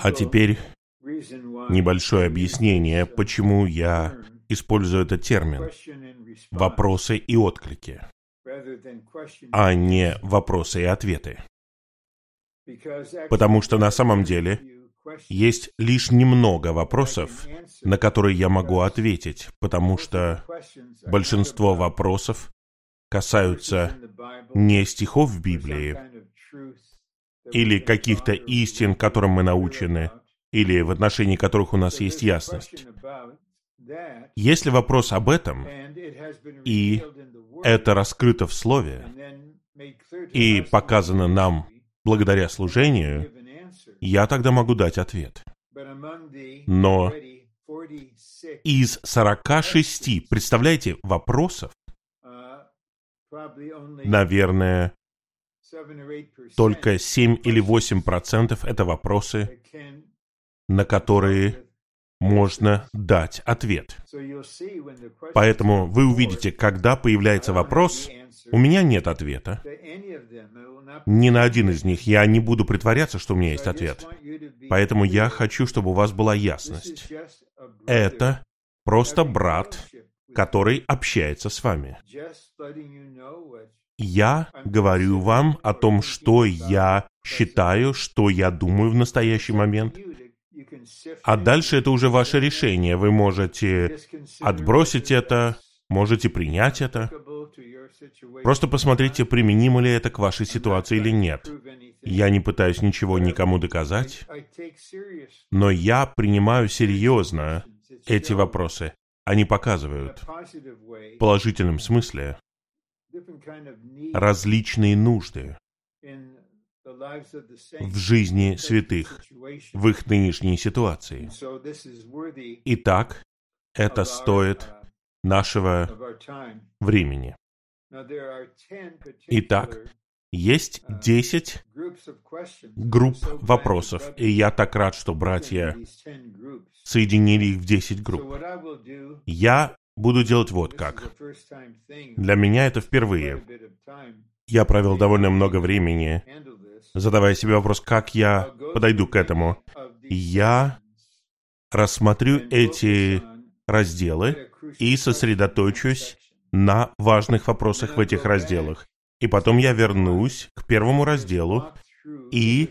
А теперь небольшое объяснение, почему я использую этот термин «вопросы и отклики», а не «вопросы и ответы». Потому что на самом деле есть лишь немного вопросов, на которые я могу ответить, потому что большинство вопросов касаются не стихов в Библии или каких-то истин, которым мы научены, или в отношении которых у нас есть ясность. Если вопрос об этом, и это раскрыто в Слове, и показано нам благодаря служению, я тогда могу дать ответ. Но из 46, представляете, вопросов, наверное, только 7 или 8 процентов это вопросы, на которые можно дать ответ. Поэтому вы увидите, когда появляется вопрос, у меня нет ответа. Ни на один из них я не буду притворяться, что у меня есть ответ. Поэтому я хочу, чтобы у вас была ясность. Это просто брат, который общается с вами. Я говорю вам о том, что я считаю, что я думаю в настоящий момент. А дальше это уже ваше решение. Вы можете отбросить это, можете принять это. Просто посмотрите, применимо ли это к вашей ситуации или нет. Я не пытаюсь ничего никому доказать, но я принимаю серьезно эти вопросы. Они показывают в положительном смысле различные нужды в жизни святых, в их нынешней ситуации. Итак, это стоит нашего времени. Итак, есть десять групп вопросов, и я так рад, что братья соединили их в десять групп. Я буду делать вот как. Для меня это впервые. Я провел довольно много времени, задавая себе вопрос, как я подойду к этому. Я рассмотрю эти разделы и сосредоточусь на важных вопросах в этих разделах. И потом я вернусь к первому разделу и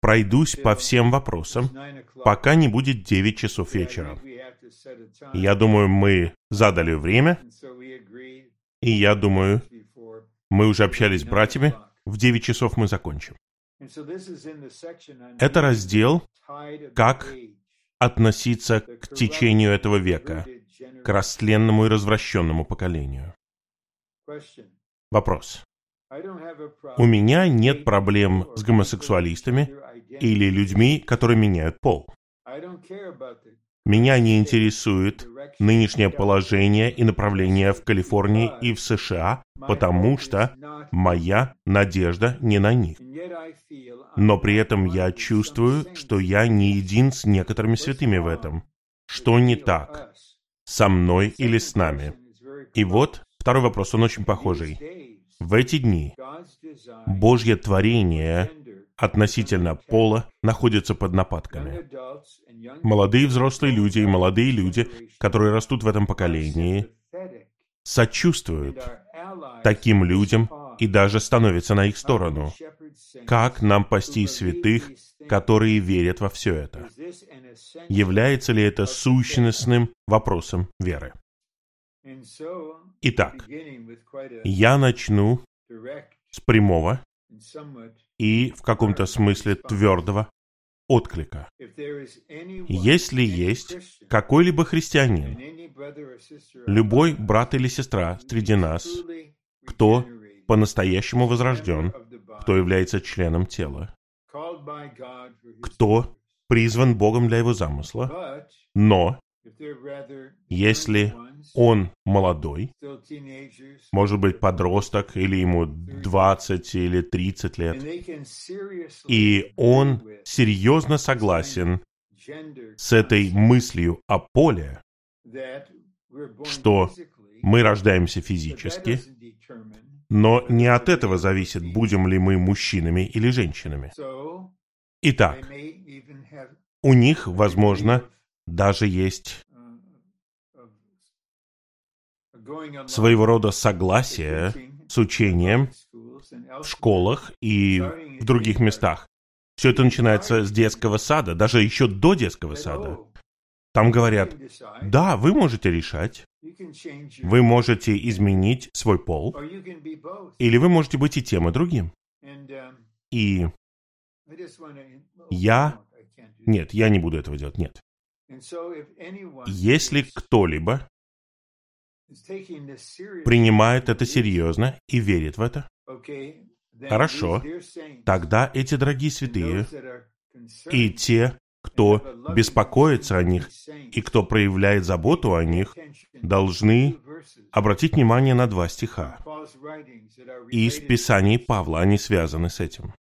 пройдусь по всем вопросам, пока не будет 9 часов вечера. Я думаю, мы задали время, и я думаю, мы уже общались с братьями, в 9 часов мы закончим. Это раздел «Как относиться к течению этого века, к растленному и развращенному поколению». Вопрос. У меня нет проблем с гомосексуалистами или людьми, которые меняют пол. Меня не интересует нынешнее положение и направление в Калифорнии и в США, потому что моя надежда не на них. Но при этом я чувствую, что я не един с некоторыми святыми в этом. Что не так? Со мной или с нами? И вот второй вопрос, он очень похожий. В эти дни Божье творение относительно пола находится под нападками. Молодые взрослые люди и молодые люди, которые растут в этом поколении, сочувствуют таким людям и даже становятся на их сторону. Как нам пасти святых, которые верят во все это? Является ли это сущностным вопросом веры? Итак, я начну с прямого и в каком-то смысле твердого отклика. Если есть какой-либо христианин, любой брат или сестра среди нас, кто по-настоящему возрожден, кто является членом тела, кто призван Богом для его замысла, но если он молодой, может быть подросток, или ему 20 или 30 лет, и он серьезно согласен с этой мыслью о поле, что мы рождаемся физически, но не от этого зависит, будем ли мы мужчинами или женщинами. Итак, у них, возможно, даже есть своего рода согласие с учением в школах и в других местах. Все это начинается с детского сада, даже еще до детского сада. Там говорят, да, вы можете решать, вы можете изменить свой пол, или вы можете быть и тем, и другим. И я... Нет, я не буду этого делать, нет. Если кто-либо принимает это серьезно и верит в это, хорошо, тогда эти дорогие святые и те, кто беспокоится о них и кто проявляет заботу о них, должны обратить внимание на два стиха. Из Писаний Павла они связаны с этим.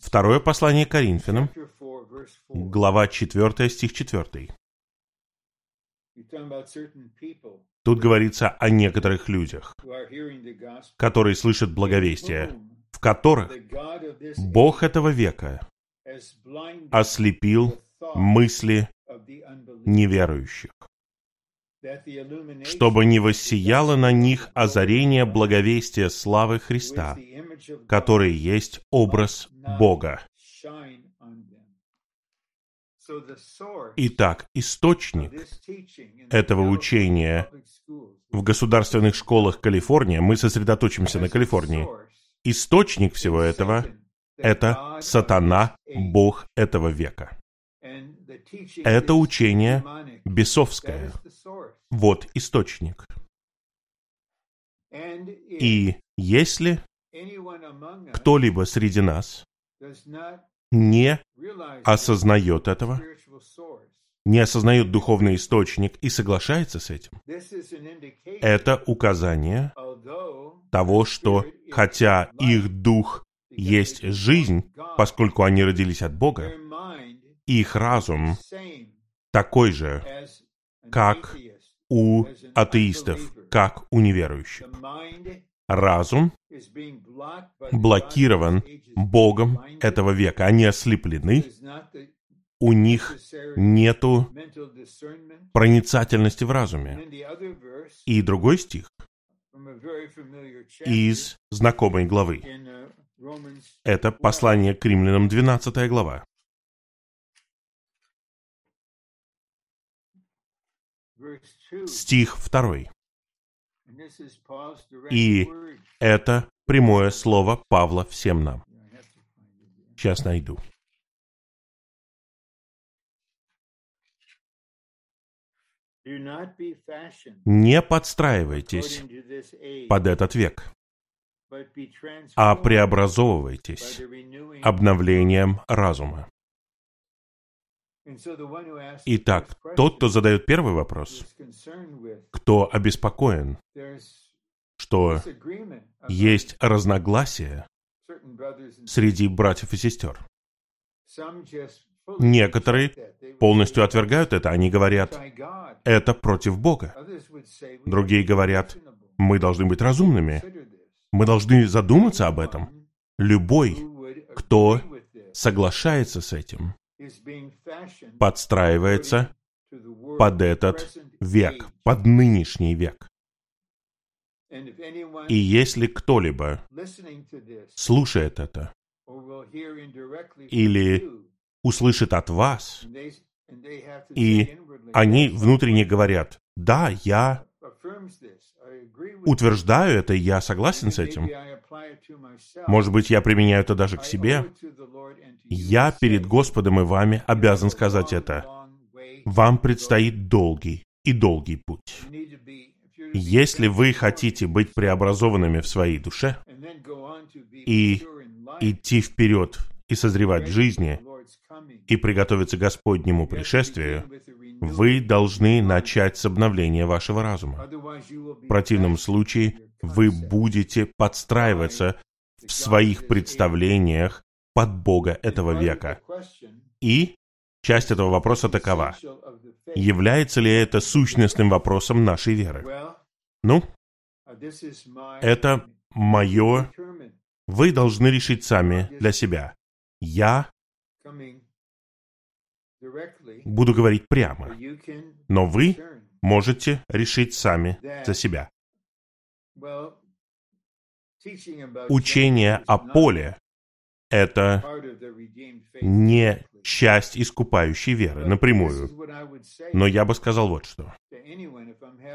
Второе послание Коринфянам, глава 4, стих 4. Тут говорится о некоторых людях, которые слышат благовестие, в которых Бог этого века ослепил мысли неверующих, чтобы не воссияло на них озарение благовестия славы Христа, который есть образ Бога. Итак, источник этого учения в государственных школах Калифорнии, мы сосредоточимся на Калифорнии, источник всего этого – это сатана, бог этого века. Это учение бесовское. Вот источник. И если кто-либо среди нас не осознает этого, не осознает духовный источник и соглашается с этим, это указание того, что хотя их дух есть жизнь, поскольку они родились от Бога, их разум такой же, как у атеистов, как у неверующих. Разум блокирован Богом этого века. Они ослеплены, у них нету проницательности в разуме. И другой стих из знакомой главы. Это послание к римлянам, 12 глава. Стих 2. И это прямое слово Павла всем нам. Сейчас найду. Не подстраивайтесь под этот век, а преобразовывайтесь обновлением разума. Итак, тот, кто задает первый вопрос, кто обеспокоен, что есть разногласия среди братьев и сестер. Некоторые полностью отвергают это. Они говорят, это против Бога. Другие говорят, мы должны быть разумными. Мы должны задуматься об этом. Любой, кто соглашается с этим, подстраивается под этот век, под нынешний век. И если кто-либо слушает это или услышит от вас, и они внутренне говорят, да, я утверждаю это, я согласен с этим. Может быть, я применяю это даже к себе. Я перед Господом и вами обязан сказать это. Вам предстоит долгий и долгий путь. Если вы хотите быть преобразованными в своей душе и идти вперед и созревать в жизни, и приготовиться к Господнему пришествию, вы должны начать с обновления вашего разума. В противном случае вы будете подстраиваться в своих представлениях под Бога этого века. И часть этого вопроса такова. Является ли это сущностным вопросом нашей веры? Ну, это мое... Вы должны решить сами для себя. Я буду говорить прямо, но вы можете решить сами за себя. Учение о поле — это не часть искупающей веры напрямую. Но я бы сказал вот что.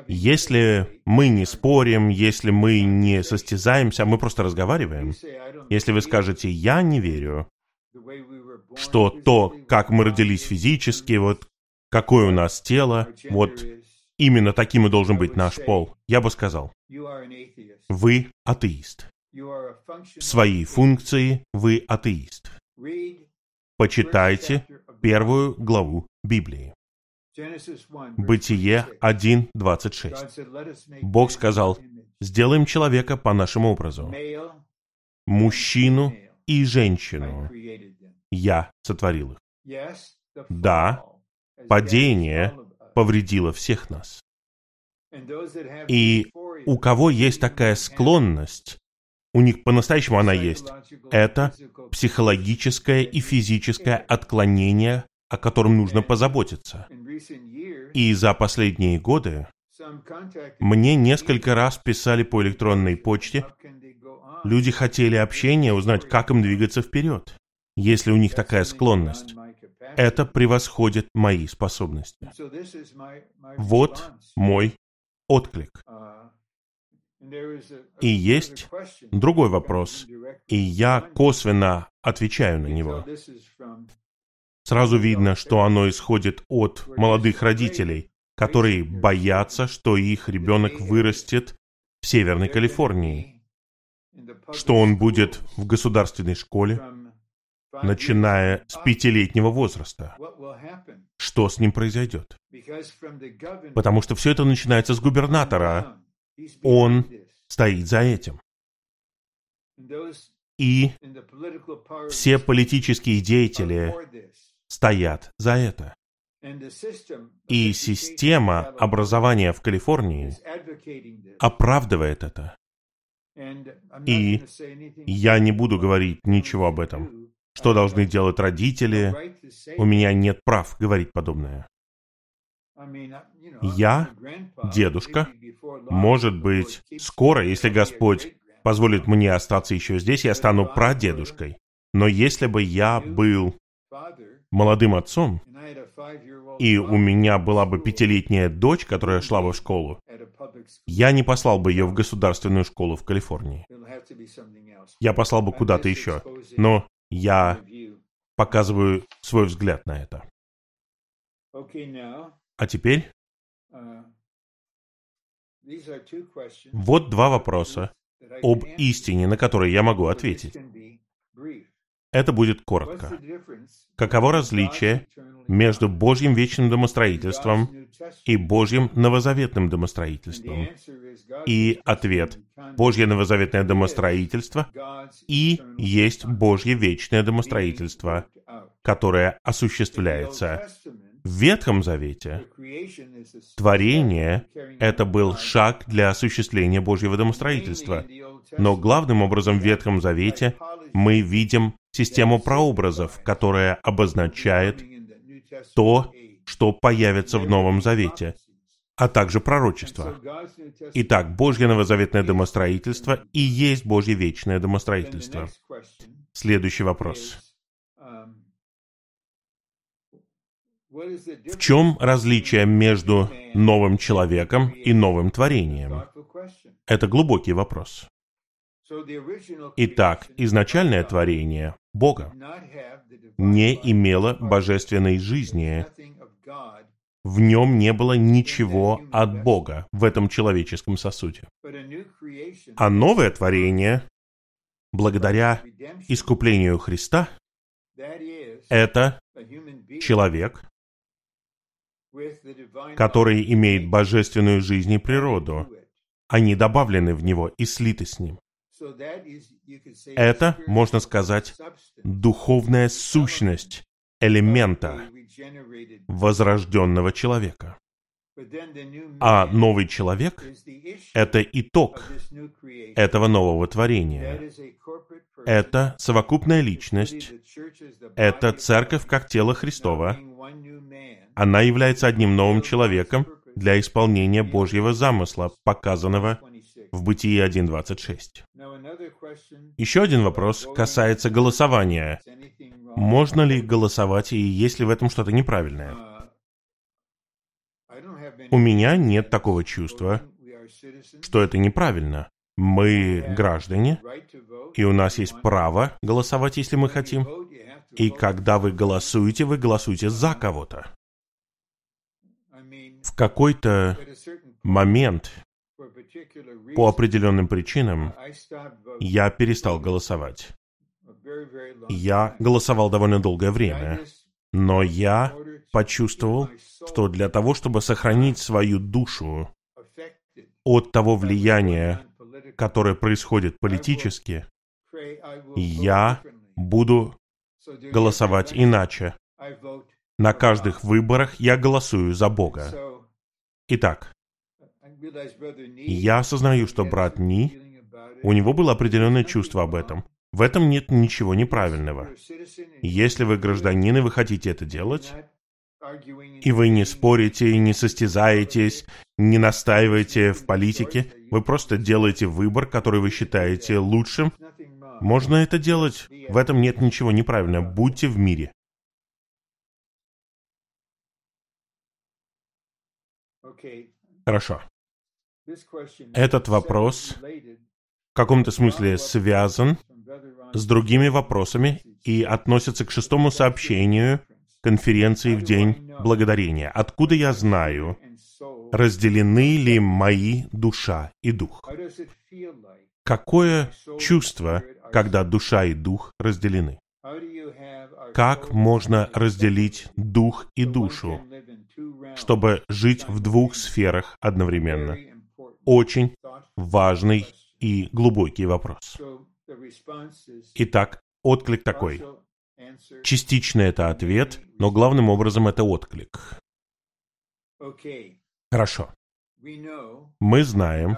Если мы не спорим, если мы не состязаемся, мы просто разговариваем, если вы скажете «я не верю», что то, как мы родились физически, вот какое у нас тело, вот именно таким и должен быть наш пол, я бы сказал, вы атеист. В своей функции вы атеист. Почитайте первую главу Библии. Бытие 1.26. Бог сказал, сделаем человека по нашему образу, мужчину и женщину. Я сотворил их. Да, падение повредило всех нас. И у кого есть такая склонность, у них по-настоящему она есть, это психологическое и физическое отклонение, о котором нужно позаботиться. И за последние годы мне несколько раз писали по электронной почте, люди хотели общения, узнать, как им двигаться вперед, если у них такая склонность. Это превосходит мои способности. Вот мой отклик. И есть другой вопрос, и я косвенно отвечаю на него. Сразу видно, что оно исходит от молодых родителей, которые боятся, что их ребенок вырастет в Северной Калифорнии, что он будет в государственной школе, начиная с пятилетнего возраста. Что с ним произойдет? Потому что все это начинается с губернатора. Он стоит за этим. И все политические деятели стоят за это. И система образования в Калифорнии оправдывает это. И я не буду говорить ничего об этом. Что должны делать родители? У меня нет прав говорить подобное. Я, дедушка, может быть, скоро, если Господь позволит мне остаться еще здесь, я стану прадедушкой. Но если бы я был молодым отцом, и у меня была бы пятилетняя дочь, которая шла бы в школу, я не послал бы ее в государственную школу в Калифорнии. Я послал бы куда-то еще. Но я показываю свой взгляд на это. А теперь вот два вопроса об истине, на которые я могу ответить. Это будет коротко. Каково различие между Божьим вечным домостроительством и Божьим новозаветным домостроительством? И ответ – Божье новозаветное домостроительство и есть Божье вечное домостроительство, которое осуществляется в Ветхом Завете творение — это был шаг для осуществления Божьего домостроительства. Но главным образом в Ветхом Завете мы видим систему прообразов, которая обозначает то, что появится в Новом Завете, а также пророчество. Итак, Божье новозаветное домостроительство и есть Божье вечное домостроительство. Следующий вопрос. В чем различие между новым человеком и новым творением? Это глубокий вопрос. Итак, изначальное творение Бога не имело божественной жизни. В нем не было ничего от Бога в этом человеческом сосуде. А новое творение, благодаря искуплению Христа, это человек, который имеет божественную жизнь и природу. Они добавлены в него и слиты с ним. Это, можно сказать, духовная сущность элемента возрожденного человека. А новый человек — это итог этого нового творения. Это совокупная личность. Это церковь как тело Христова. Она является одним новым человеком для исполнения Божьего замысла, показанного в Бытии 1.26. Еще один вопрос касается голосования. Можно ли голосовать, и есть ли в этом что-то неправильное? У меня нет такого чувства, что это неправильно. Мы граждане, и у нас есть право голосовать, если мы хотим. И когда вы голосуете, вы голосуете за кого-то. В какой-то момент, по определенным причинам, я перестал голосовать. Я голосовал довольно долгое время, но я почувствовал, что для того, чтобы сохранить свою душу от того влияния, которое происходит политически, я буду голосовать иначе. На каждых выборах я голосую за Бога. Итак, я осознаю, что брат Ни, у него было определенное чувство об этом. В этом нет ничего неправильного. Если вы гражданин и вы хотите это делать, и вы не спорите, не состязаетесь, не настаиваете в политике, вы просто делаете выбор, который вы считаете лучшим, можно это делать, в этом нет ничего неправильного. Будьте в мире. Хорошо. Этот вопрос в каком-то смысле связан с другими вопросами и относится к шестому сообщению конференции в День Благодарения. Откуда я знаю, разделены ли мои душа и дух? Какое чувство, когда душа и дух разделены? Как можно разделить дух и душу, чтобы жить в двух сферах одновременно? Очень важный и глубокий вопрос. Итак, отклик такой. Частично это ответ, но главным образом это отклик. Хорошо. Мы знаем,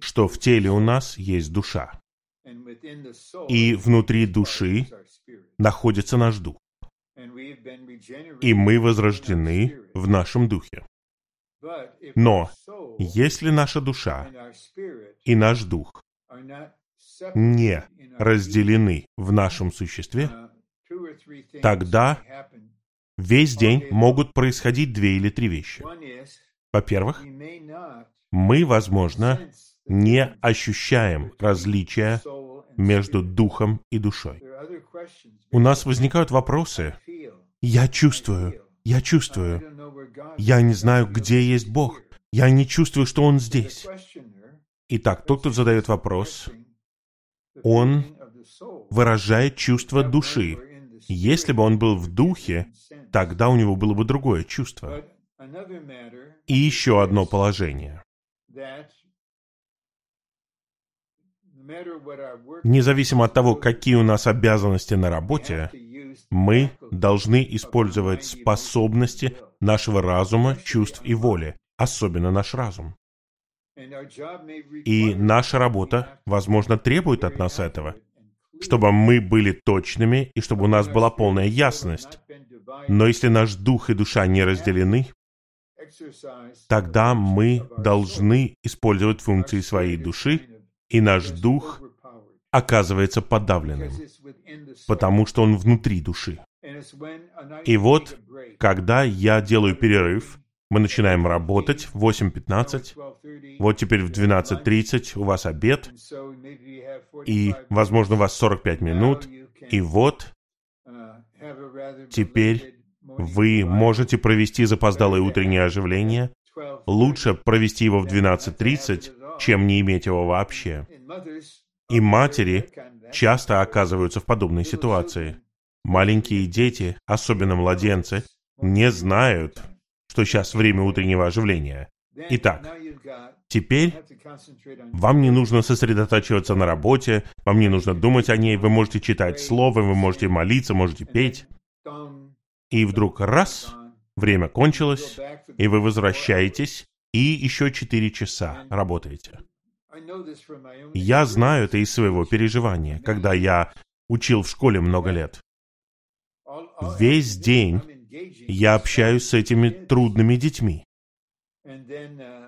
что в теле у нас есть душа. И внутри души находится наш дух. И мы возрождены в нашем духе. Но если наша душа и наш дух не разделены в нашем существе, тогда весь день могут происходить две или три вещи. Во-первых, мы, возможно, не ощущаем различия между духом и душой. У нас возникают вопросы. Я чувствую, я чувствую. Я не знаю, где есть Бог. Я не чувствую, что Он здесь. Итак, тот, кто задает вопрос, он выражает чувство души. Если бы он был в духе, тогда у него было бы другое чувство. И еще одно положение. Независимо от того, какие у нас обязанности на работе, мы должны использовать способности нашего разума, чувств и воли, особенно наш разум. И наша работа, возможно, требует от нас этого, чтобы мы были точными и чтобы у нас была полная ясность. Но если наш дух и душа не разделены, тогда мы должны использовать функции своей души, и наш дух оказывается подавленным, потому что он внутри души. И вот, когда я делаю перерыв, мы начинаем работать в 8.15. Вот теперь в 12.30 у вас обед. И, возможно, у вас 45 минут. И вот теперь вы можете провести запоздалое утреннее оживление. Лучше провести его в 12.30, чем не иметь его вообще. И матери часто оказываются в подобной ситуации. Маленькие дети, особенно младенцы, не знают, что сейчас время утреннего оживления. Итак, теперь вам не нужно сосредотачиваться на работе, вам не нужно думать о ней, вы можете читать слово, вы можете молиться, можете петь. И вдруг раз, время кончилось, и вы возвращаетесь, и еще четыре часа работаете. Я знаю это из своего переживания, когда я учил в школе много лет. Весь день я общаюсь с этими трудными детьми.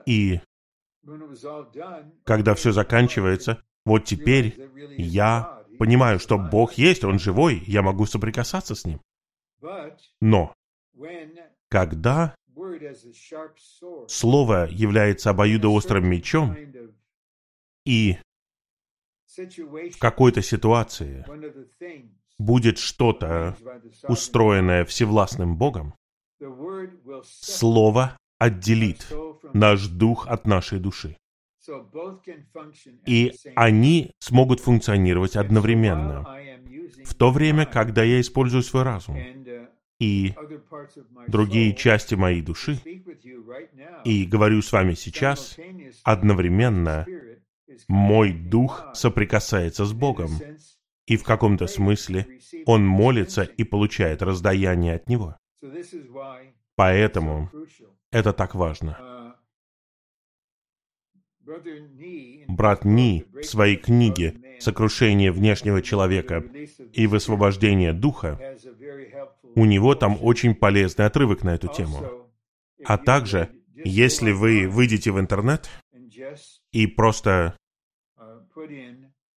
И когда все заканчивается, вот теперь я понимаю, что Бог есть, Он живой, я могу соприкасаться с Ним. Но когда Слово является обоюдоострым мечом, и в какой-то ситуации будет что-то, устроенное Всевластным Богом, Слово отделит наш дух от нашей души. И они смогут функционировать одновременно. В то время, когда я использую свой разум и другие части моей души, и говорю с вами сейчас, одновременно мой дух соприкасается с Богом, и в каком-то смысле он молится и получает раздаяние от Него. Поэтому это так важно. Брат Ни в своей книге «Сокрушение внешнего человека и высвобождение духа» у него там очень полезный отрывок на эту тему. А также, если вы выйдете в интернет и просто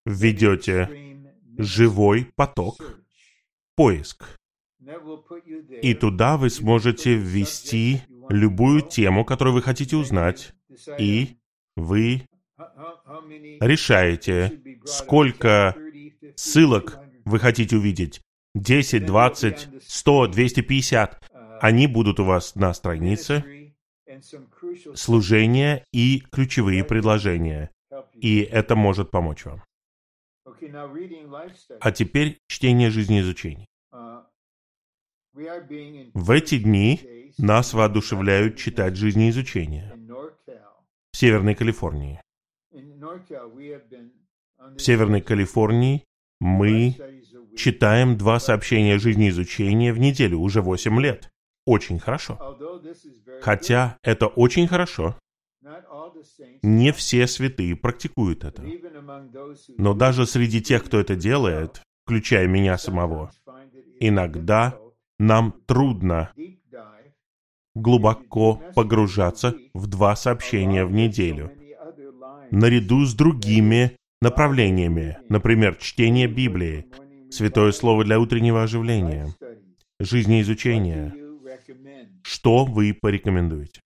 введете живой поток, поиск, и туда вы сможете ввести любую тему, которую вы хотите узнать, и вы решаете, сколько ссылок вы хотите увидеть. 10, 20, 100, 250. Они будут у вас на странице. Служение и ключевые предложения. И это может помочь вам. А теперь чтение жизнеизучений. В эти дни нас воодушевляют читать жизнеизучения в Северной Калифорнии. В Северной Калифорнии мы читаем два сообщения жизнеизучения в неделю уже 8 лет. Очень хорошо. Хотя это очень хорошо. Не все святые практикуют это. Но даже среди тех, кто это делает, включая меня самого, иногда нам трудно глубоко погружаться в два сообщения в неделю, наряду с другими направлениями, например, чтение Библии, Святое Слово для утреннего оживления, жизнеизучения. Что вы порекомендуете?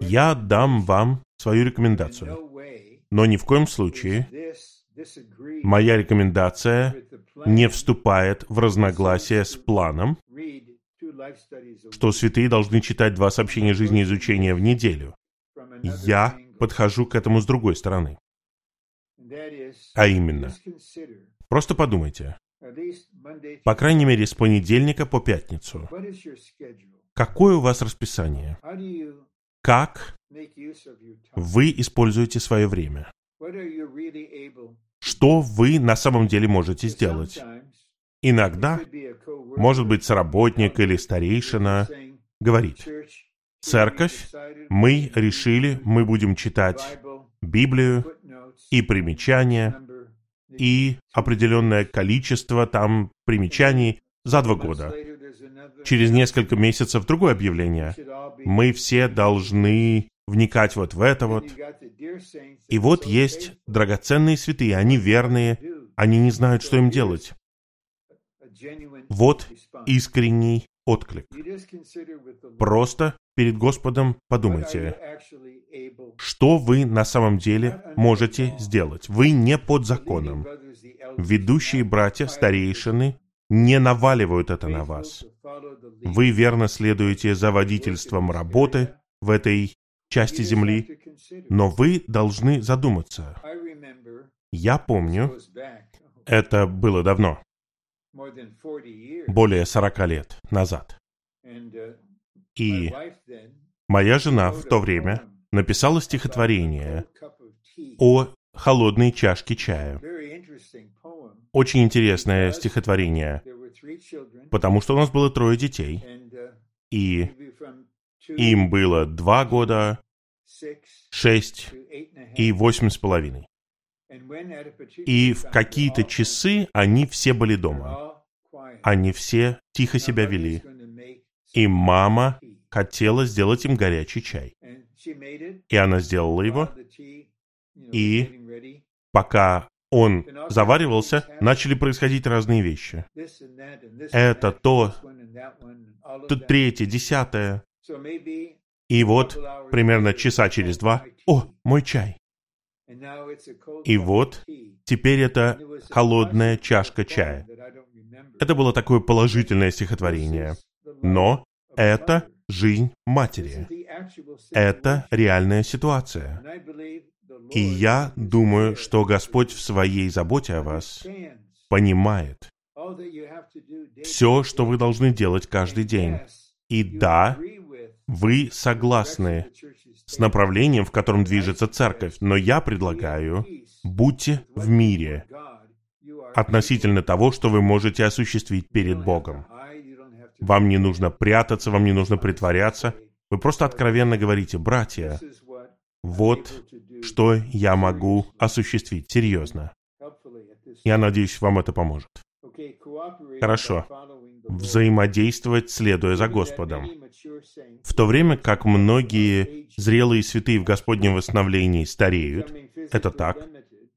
Я дам вам свою рекомендацию, но ни в коем случае моя рекомендация не вступает в разногласие с планом, что святые должны читать два сообщения жизнеизучения в неделю. Я подхожу к этому с другой стороны. А именно, просто подумайте, по крайней мере, с понедельника по пятницу, какое у вас расписание? Как вы используете свое время? Что вы на самом деле можете сделать? Иногда, может быть, сработник или старейшина говорит, «Церковь, мы решили, мы будем читать Библию и примечания, и определенное количество там примечаний за два года. Через несколько месяцев другое объявление. Мы все должны вникать вот в это вот. И вот есть драгоценные святые, они верные, они не знают, что им делать. Вот искренний отклик. Просто перед Господом подумайте, что вы на самом деле можете сделать. Вы не под законом. Ведущие братья, старейшины не наваливают это на вас. Вы верно следуете за водительством работы в этой части земли, но вы должны задуматься. Я помню, это было давно, более 40 лет назад. И моя жена в то время написала стихотворение о холодной чашке чая. Очень интересное стихотворение, потому что у нас было трое детей, и им было два года, шесть и восемь с половиной. И в какие-то часы они все были дома. Они все тихо себя вели. И мама хотела сделать им горячий чай. И она сделала его. И пока он заваривался, начали происходить разные вещи. Это то, то третье, десятое. И вот примерно часа через два, о, мой чай. И вот теперь это холодная чашка чая. Это было такое положительное стихотворение. Но это жизнь матери. Это реальная ситуация. И я думаю, что Господь в своей заботе о вас понимает все, что вы должны делать каждый день. И да, вы согласны с направлением, в котором движется церковь, но я предлагаю, будьте в мире относительно того, что вы можете осуществить перед Богом. Вам не нужно прятаться, вам не нужно притворяться. Вы просто откровенно говорите, братья, вот что я могу осуществить серьезно. Я надеюсь, вам это поможет. Хорошо. Взаимодействовать, следуя за Господом. В то время как многие зрелые святые в Господнем восстановлении стареют, это так,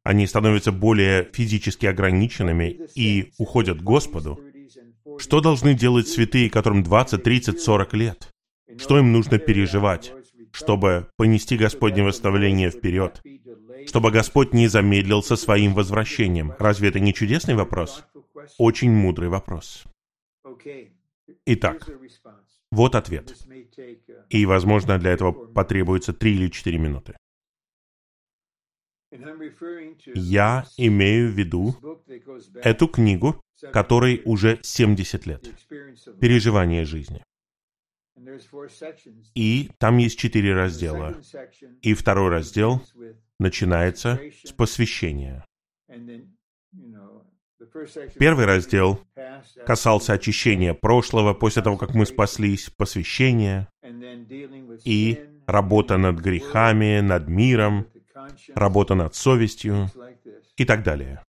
они становятся более физически ограниченными и уходят к Господу, что должны делать святые, которым 20, 30, 40 лет? Что им нужно переживать, чтобы понести Господне восстановление вперед? Чтобы Господь не замедлил со своим возвращением. Разве это не чудесный вопрос? Очень мудрый вопрос. Итак, вот ответ. И, возможно, для этого потребуется три или четыре минуты. Я имею в виду эту книгу, которой уже 70 лет. Переживание жизни. И там есть четыре раздела. И второй раздел начинается с посвящения. Первый раздел касался очищения прошлого после того, как мы спаслись, посвящения и работа над грехами, над миром, работа над совестью и так далее.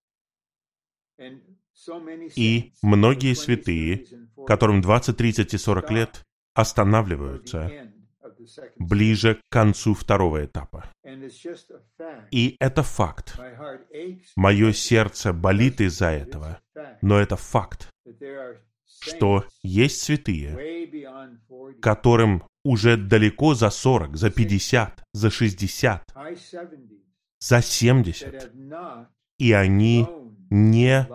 И многие святые, которым 20, 30 и 40 лет, останавливаются ближе к концу второго этапа. И это факт. Мое сердце болит из-за этого, но это факт, что есть святые, которым уже далеко за 40, за 50, за 60, за 70, и они не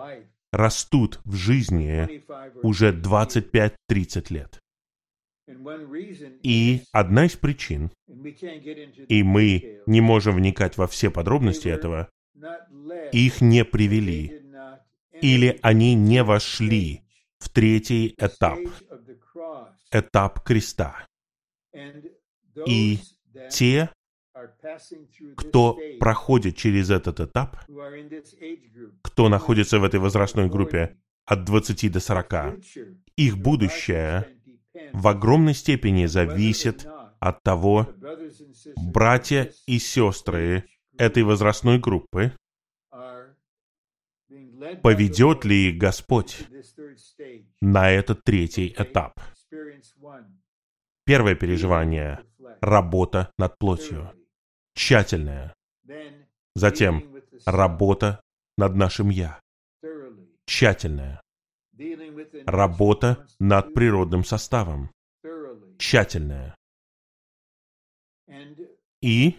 растут в жизни уже 25-30 лет. И одна из причин, и мы не можем вникать во все подробности этого, их не привели, или они не вошли в третий этап, этап креста. И те, кто проходит через этот этап, кто находится в этой возрастной группе от 20 до 40, их будущее в огромной степени зависит от того, братья и сестры этой возрастной группы, поведет ли Господь на этот третий этап. Первое переживание — работа над плотью. Тщательная. Затем работа над нашим «я». Тщательная. Работа над природным составом. Тщательная. И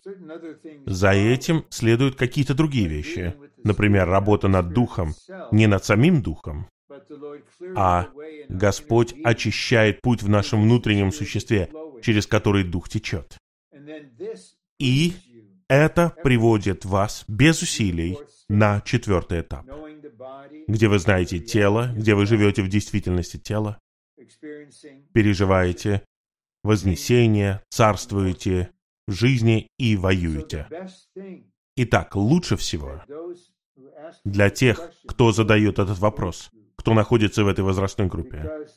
за этим следуют какие-то другие вещи. Например, работа над духом. Не над самим духом, а Господь очищает путь в нашем внутреннем существе, через который дух течет. И это приводит вас без усилий на четвертый этап где вы знаете тело, где вы живете в действительности тела, переживаете вознесение, царствуете в жизни и воюете. Итак, лучше всего для тех, кто задает этот вопрос, кто находится в этой возрастной группе,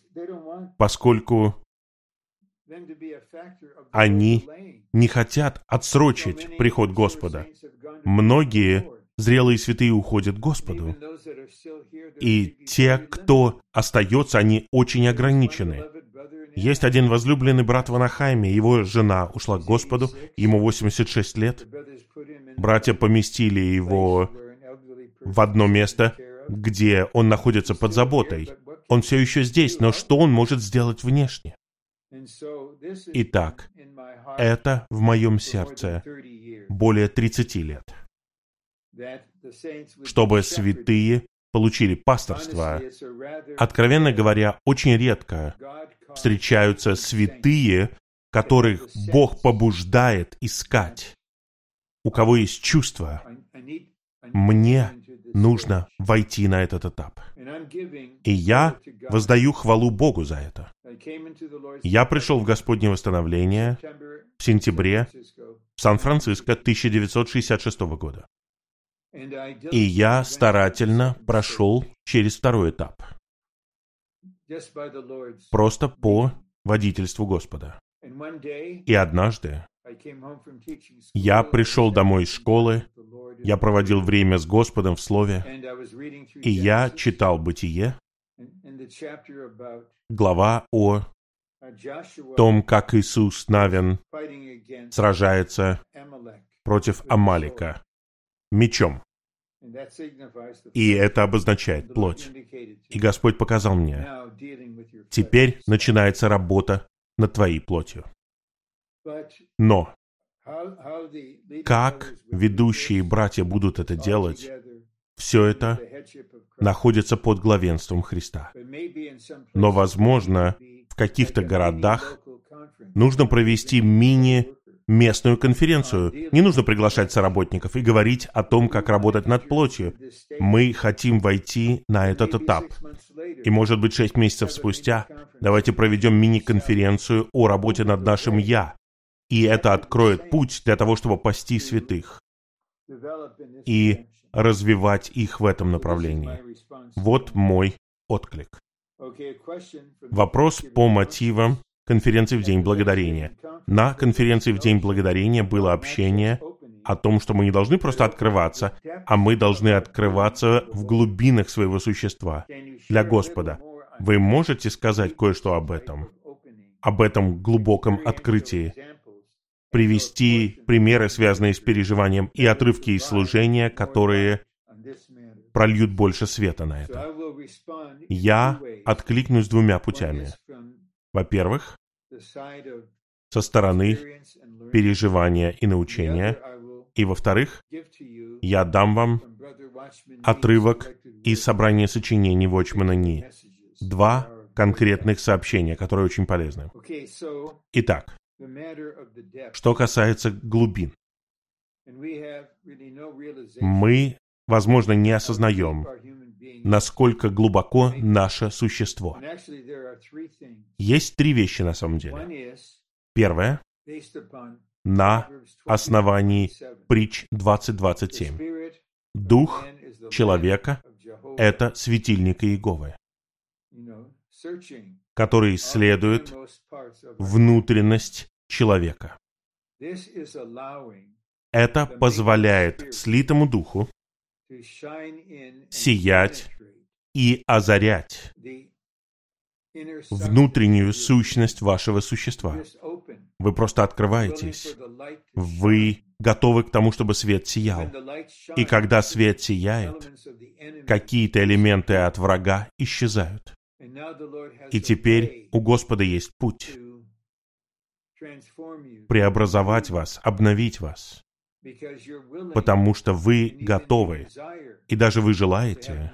поскольку они не хотят отсрочить приход Господа. Многие зрелые святые уходят к Господу. И те, кто остается, они очень ограничены. Есть один возлюбленный брат в Анахайме, его жена ушла к Господу, ему 86 лет. Братья поместили его в одно место, где он находится под заботой. Он все еще здесь, но что он может сделать внешне? Итак, это в моем сердце более 30 лет. Чтобы святые получили пасторство. Откровенно говоря, очень редко встречаются святые, которых Бог побуждает искать. У кого есть чувство, мне нужно войти на этот этап. И я воздаю хвалу Богу за это. Я пришел в Господнее восстановление в сентябре в Сан-Франциско 1966 года. И я старательно прошел через второй этап. Просто по водительству Господа. И однажды я пришел домой из школы, я проводил время с Господом в Слове, и я читал Бытие, глава о том, как Иисус Навин сражается против Амалика мечом. И это обозначает плоть. И Господь показал мне, теперь начинается работа над твоей плотью. Но как ведущие братья будут это делать, все это находится под главенством Христа. Но, возможно, в каких-то городах нужно провести мини местную конференцию. Не нужно приглашать соработников и говорить о том, как работать над плотью. Мы хотим войти на этот этап. И, может быть, шесть месяцев спустя давайте проведем мини-конференцию о работе над нашим «я». И это откроет путь для того, чтобы пасти святых и развивать их в этом направлении. Вот мой отклик. Вопрос по мотивам конференции в День Благодарения. На конференции в День Благодарения было общение о том, что мы не должны просто открываться, а мы должны открываться в глубинах своего существа для Господа. Вы можете сказать кое-что об этом? Об этом глубоком открытии? Привести примеры, связанные с переживанием, и отрывки из служения, которые прольют больше света на это. Я откликнусь двумя путями. Во-первых, со стороны переживания и научения. И во-вторых, я дам вам отрывок из собрания сочинений Вочмана Ни. Два конкретных сообщения, которые очень полезны. Итак, что касается глубин. Мы, возможно, не осознаем, насколько глубоко наше существо. Есть три вещи на самом деле. Первое — на основании притч 20.27. Дух человека — это светильник Иеговы, который исследует внутренность человека. Это позволяет слитому духу сиять и озарять внутреннюю сущность вашего существа. Вы просто открываетесь. Вы готовы к тому, чтобы свет сиял. И когда свет сияет, какие-то элементы от врага исчезают. И теперь у Господа есть путь преобразовать вас, обновить вас потому что вы готовы, и даже вы желаете,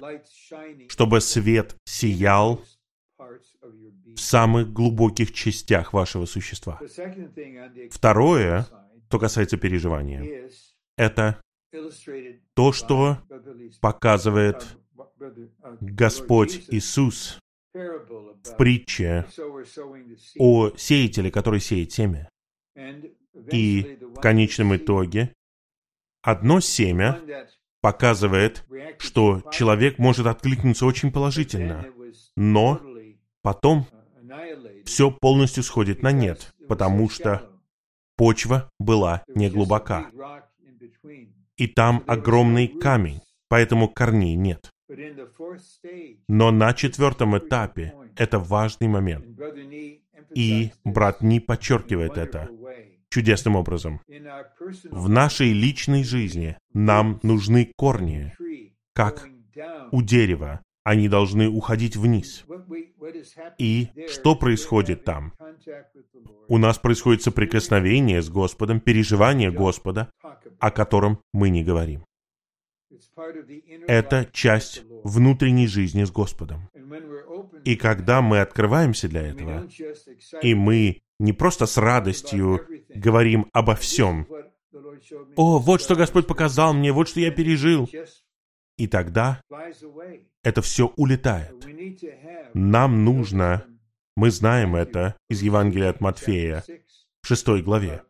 чтобы свет сиял в самых глубоких частях вашего существа. Второе, что касается переживания, это то, что показывает Господь Иисус в притче о сеятеле, который сеет семя. И в конечном итоге Одно семя показывает, что человек может откликнуться очень положительно, но потом все полностью сходит на нет, потому что почва была не глубока, и там огромный камень, поэтому корней нет. Но на четвертом этапе это важный момент. И брат Ни подчеркивает это чудесным образом. В нашей личной жизни нам нужны корни, как у дерева. Они должны уходить вниз. И что происходит там? У нас происходит соприкосновение с Господом, переживание Господа, о котором мы не говорим. Это часть внутренней жизни с Господом. И когда мы открываемся для этого, и мы не просто с радостью говорим обо всем, «О, вот что Господь показал мне, вот что я пережил», и тогда это все улетает. Нам нужно, мы знаем это из Евангелия от Матфея, в шестой главе.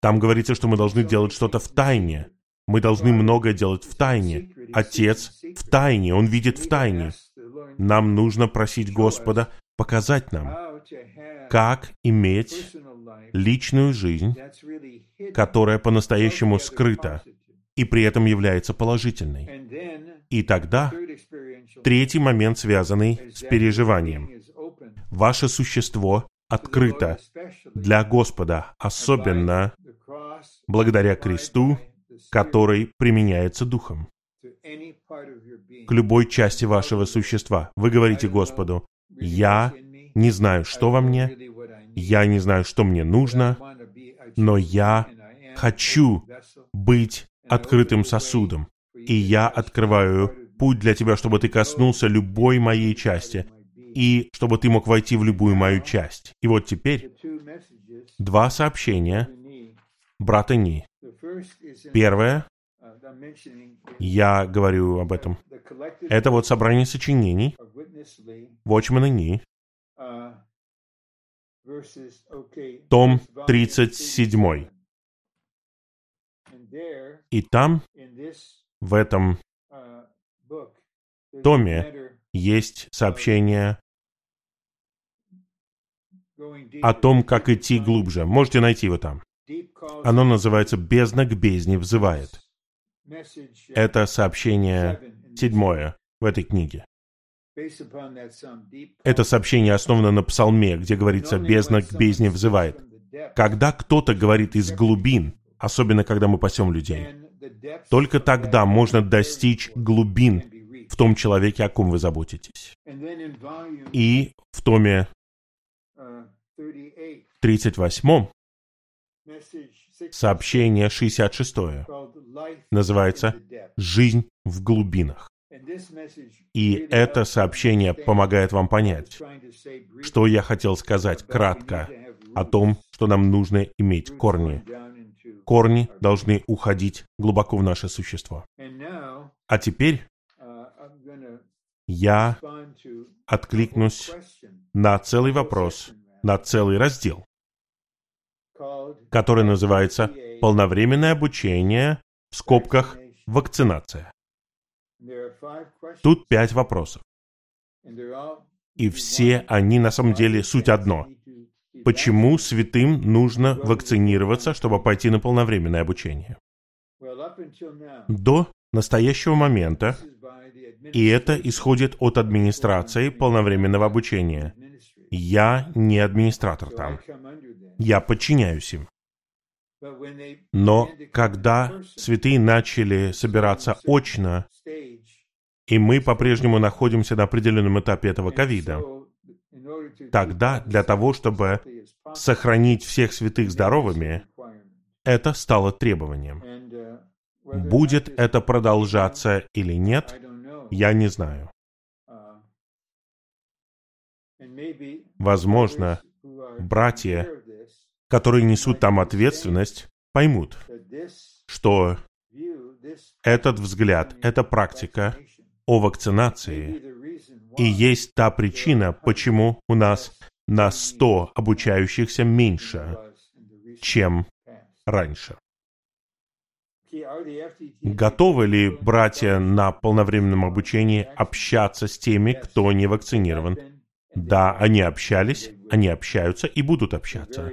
Там говорится, что мы должны делать что-то в тайне, мы должны много делать в тайне. Отец в тайне, Он видит в тайне. Нам нужно просить Господа показать нам, как иметь личную жизнь, которая по-настоящему скрыта и при этом является положительной. И тогда третий момент, связанный с переживанием. Ваше существо открыто для Господа, особенно благодаря кресту который применяется Духом к любой части вашего существа. Вы говорите Господу, «Я не знаю, что во мне, я не знаю, что мне нужно, но я хочу быть открытым сосудом, и я открываю путь для Тебя, чтобы Ты коснулся любой моей части, и чтобы Ты мог войти в любую мою часть». И вот теперь два сообщения брата Ни. Первое, я говорю об этом, это вот собрание сочинений Watchman Ни, том 37. И там, в этом томе, есть сообщение о том, как идти глубже. Можете найти его там. Оно называется «Бездна к бездне взывает». Это сообщение седьмое в этой книге. Это сообщение основано на псалме, где говорится «бездна к бездне взывает». Когда кто-то говорит из глубин, особенно когда мы пасем людей, только тогда можно достичь глубин в том человеке, о ком вы заботитесь. И в томе 38 Сообщение 66 называется «Жизнь в глубинах». И это сообщение помогает вам понять, что я хотел сказать кратко о том, что нам нужно иметь корни. Корни должны уходить глубоко в наше существо. А теперь я откликнусь на целый вопрос, на целый раздел, который называется «Полновременное обучение» в скобках «Вакцинация». Тут пять вопросов. И все они на самом деле суть одно. Почему святым нужно вакцинироваться, чтобы пойти на полновременное обучение? До настоящего момента, и это исходит от администрации полновременного обучения. Я не администратор там я подчиняюсь им. Но когда святые начали собираться очно, и мы по-прежнему находимся на определенном этапе этого ковида, тогда для того, чтобы сохранить всех святых здоровыми, это стало требованием. Будет это продолжаться или нет, я не знаю. Возможно, братья которые несут там ответственность, поймут, что этот взгляд, эта практика о вакцинации и есть та причина, почему у нас на 100 обучающихся меньше, чем раньше. Готовы ли братья на полновременном обучении общаться с теми, кто не вакцинирован? Да, они общались, они общаются и будут общаться.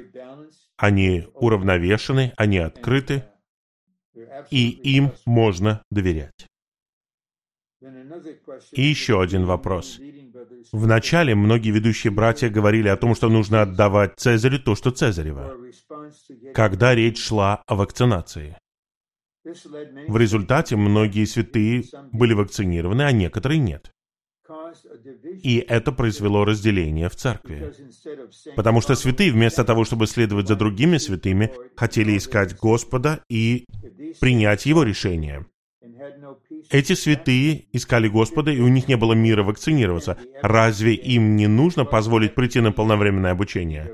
Они уравновешены, они открыты, и им можно доверять. И еще один вопрос. Вначале многие ведущие братья говорили о том, что нужно отдавать Цезарю то, что Цезарево, когда речь шла о вакцинации. В результате многие святые были вакцинированы, а некоторые нет. И это произвело разделение в церкви. Потому что святые, вместо того, чтобы следовать за другими святыми, хотели искать Господа и принять Его решение. Эти святые искали Господа, и у них не было мира вакцинироваться. Разве им не нужно позволить прийти на полновременное обучение?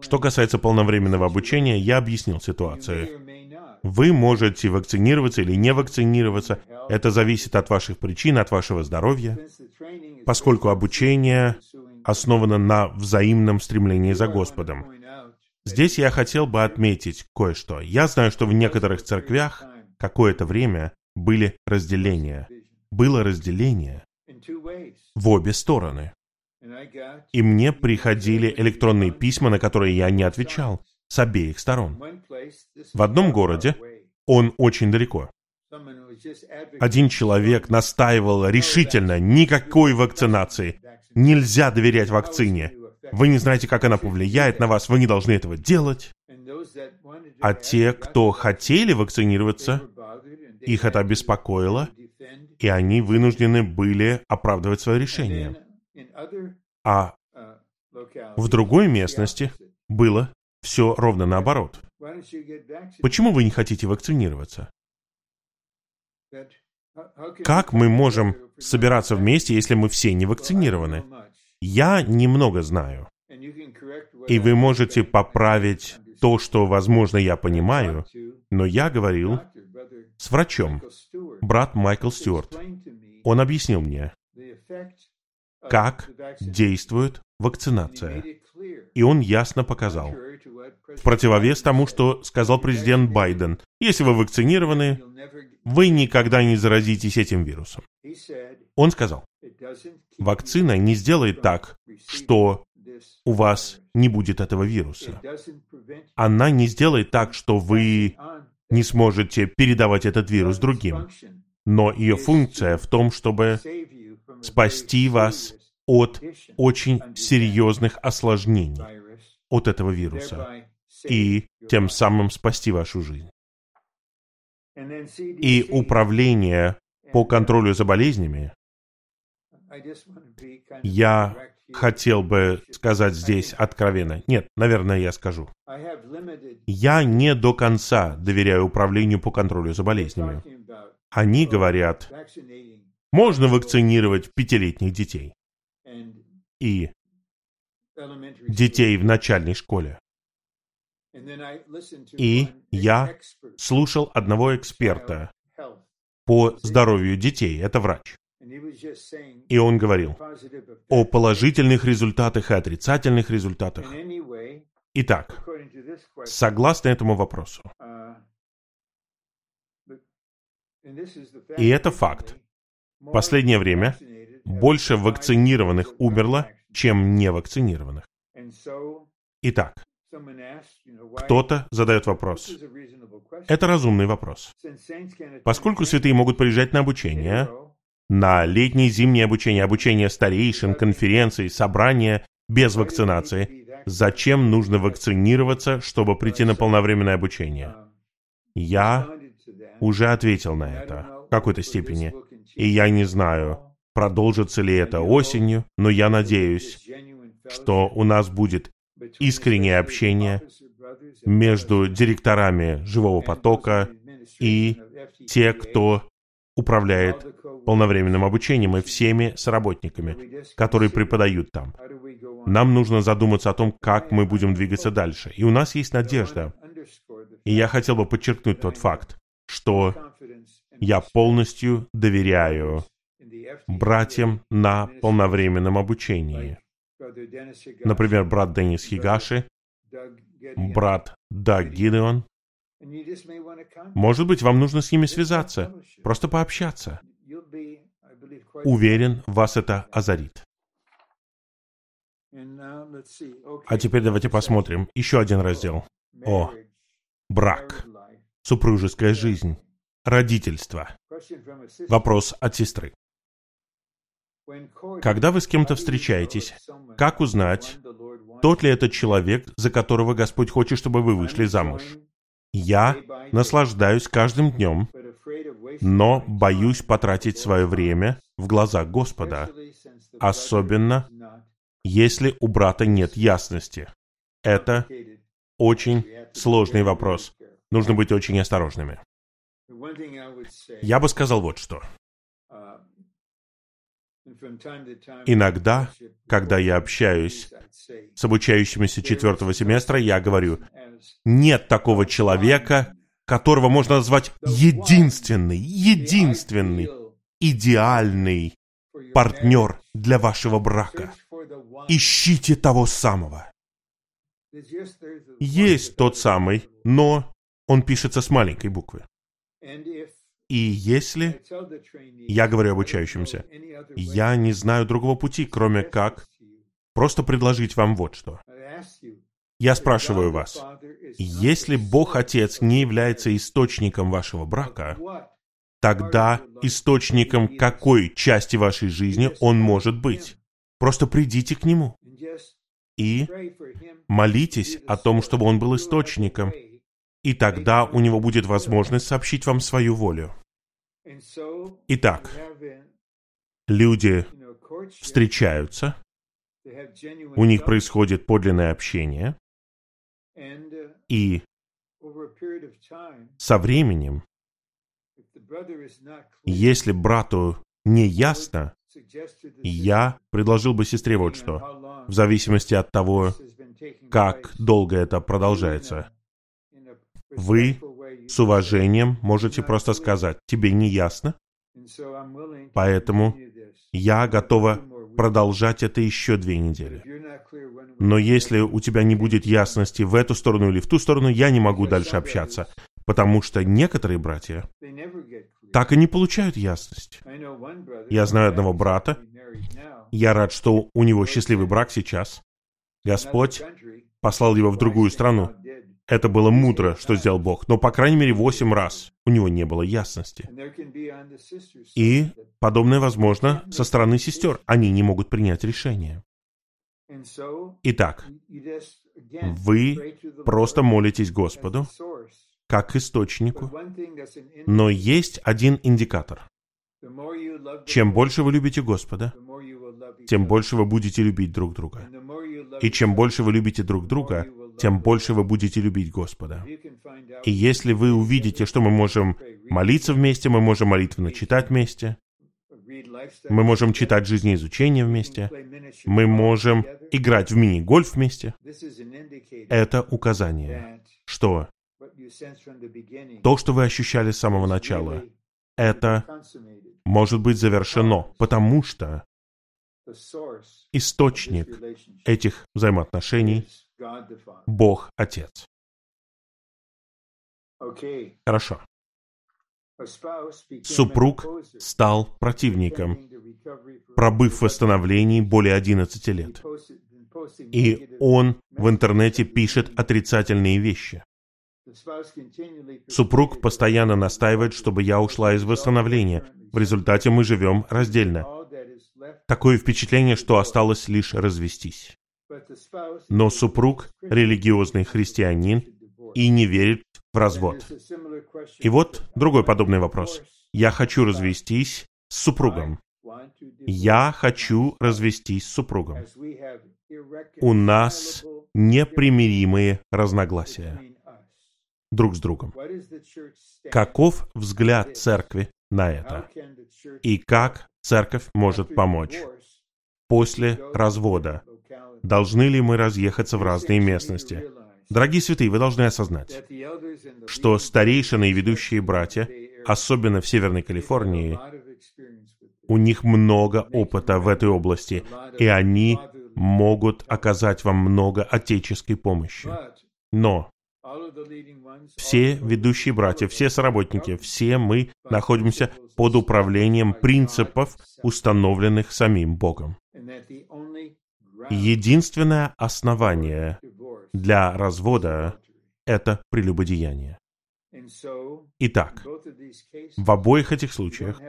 Что касается полновременного обучения, я объяснил ситуацию. Вы можете вакцинироваться или не вакцинироваться. Это зависит от ваших причин, от вашего здоровья. Поскольку обучение основано на взаимном стремлении за Господом. Здесь я хотел бы отметить кое-что. Я знаю, что в некоторых церквях какое-то время были разделения. Было разделение в обе стороны. И мне приходили электронные письма, на которые я не отвечал, с обеих сторон. В одном городе, он очень далеко, один человек настаивал решительно, никакой вакцинации. Нельзя доверять вакцине. Вы не знаете, как она повлияет на вас, вы не должны этого делать. А те, кто хотели вакцинироваться, их это обеспокоило, и они вынуждены были оправдывать свое решение. А в другой местности было все ровно наоборот. Почему вы не хотите вакцинироваться? Как мы можем собираться вместе, если мы все не вакцинированы? Я немного знаю. И вы можете поправить то, что, возможно, я понимаю, но я говорил с врачом, брат Майкл Стюарт. Он объяснил мне, как действует вакцинация. И он ясно показал, в противовес тому, что сказал президент Байден, если вы вакцинированы, вы никогда не заразитесь этим вирусом. Он сказал, вакцина не сделает так, что у вас не будет этого вируса. Она не сделает так, что вы не сможете передавать этот вирус другим. Но ее функция в том, чтобы спасти вас от очень серьезных осложнений от этого вируса и тем самым спасти вашу жизнь. И управление по контролю за болезнями, я хотел бы сказать здесь откровенно. Нет, наверное, я скажу. Я не до конца доверяю управлению по контролю за болезнями. Они говорят, можно вакцинировать пятилетних детей и детей в начальной школе. И я слушал одного эксперта по здоровью детей, это врач. И он говорил о положительных результатах и отрицательных результатах. Итак, согласно этому вопросу, и это факт, в последнее время больше вакцинированных умерло, чем невакцинированных. Итак, кто-то задает вопрос. Это разумный вопрос. Поскольку святые могут приезжать на обучение, на летнее и зимнее обучение, обучение старейшин, конференции, собрания без вакцинации, зачем нужно вакцинироваться, чтобы прийти на полновременное обучение? Я уже ответил на это в какой-то степени. И я не знаю, продолжится ли это осенью, но я надеюсь, что у нас будет искреннее общение между директорами живого потока и те, кто управляет полновременным обучением и всеми сработниками, которые преподают там. Нам нужно задуматься о том, как мы будем двигаться дальше. И у нас есть надежда. И я хотел бы подчеркнуть тот факт, что я полностью доверяю братьям на полновременном обучении. Например, брат Деннис Хигаши, брат Даг Гидеон. Может быть, вам нужно с ними связаться, просто пообщаться. Уверен, вас это озарит. А теперь давайте посмотрим еще один раздел. О, брак, супружеская жизнь, родительство. Вопрос от сестры. Когда вы с кем-то встречаетесь, как узнать, тот ли это человек, за которого Господь хочет, чтобы вы вышли замуж? Я наслаждаюсь каждым днем, но боюсь потратить свое время в глазах Господа, особенно если у брата нет ясности. Это очень сложный вопрос. Нужно быть очень осторожными. Я бы сказал вот что. Иногда, когда я общаюсь с обучающимися четвертого семестра, я говорю, нет такого человека, которого можно назвать единственный, единственный, идеальный партнер для вашего брака. Ищите того самого. Есть тот самый, но он пишется с маленькой буквы. И если я говорю обучающимся, я не знаю другого пути, кроме как просто предложить вам вот что. Я спрашиваю вас, если Бог Отец не является источником вашего брака, тогда источником какой части вашей жизни Он может быть? Просто придите к Нему и молитесь о том, чтобы Он был источником, и тогда у Него будет возможность сообщить вам свою волю. Итак, люди встречаются, у них происходит подлинное общение, и со временем, если брату не ясно, я предложил бы сестре вот что, в зависимости от того, как долго это продолжается. Вы с уважением можете просто сказать, тебе не ясно, поэтому я готова продолжать это еще две недели. Но если у тебя не будет ясности в эту сторону или в ту сторону, я не могу дальше общаться, потому что некоторые братья так и не получают ясность. Я знаю одного брата, я рад, что у него счастливый брак сейчас. Господь послал его в другую страну. Это было мудро, что сделал Бог, но, по крайней мере, восемь раз у него не было ясности. И подобное возможно со стороны сестер. Они не могут принять решение. Итак, вы просто молитесь Господу, как источнику, но есть один индикатор. Чем больше вы любите Господа, тем больше вы будете любить друг друга. И чем больше вы любите друг друга, тем больше вы будете любить Господа. И если вы увидите, что мы можем молиться вместе, мы можем молитвенно читать вместе, мы можем читать жизнеизучение вместе, мы можем играть в мини-гольф вместе, это указание, что то, что вы ощущали с самого начала, это может быть завершено, потому что источник этих взаимоотношений Бог Отец. Хорошо. Супруг стал противником, пробыв в восстановлении более 11 лет. И он в интернете пишет отрицательные вещи. Супруг постоянно настаивает, чтобы я ушла из восстановления. В результате мы живем раздельно. Такое впечатление, что осталось лишь развестись. Но супруг – религиозный христианин и не верит в развод. И вот другой подобный вопрос. Я хочу развестись с супругом. Я хочу развестись с супругом. У нас непримиримые разногласия друг с другом. Каков взгляд церкви на это? И как церковь может помочь? После развода должны ли мы разъехаться в разные местности? Дорогие святые, вы должны осознать, что старейшины и ведущие братья, особенно в Северной Калифорнии, у них много опыта в этой области, и они могут оказать вам много отеческой помощи. Но все ведущие братья, все соработники, все мы находимся под управлением принципов, установленных самим Богом. Единственное основание для развода – это прелюбодеяние. Итак, в обоих этих случаях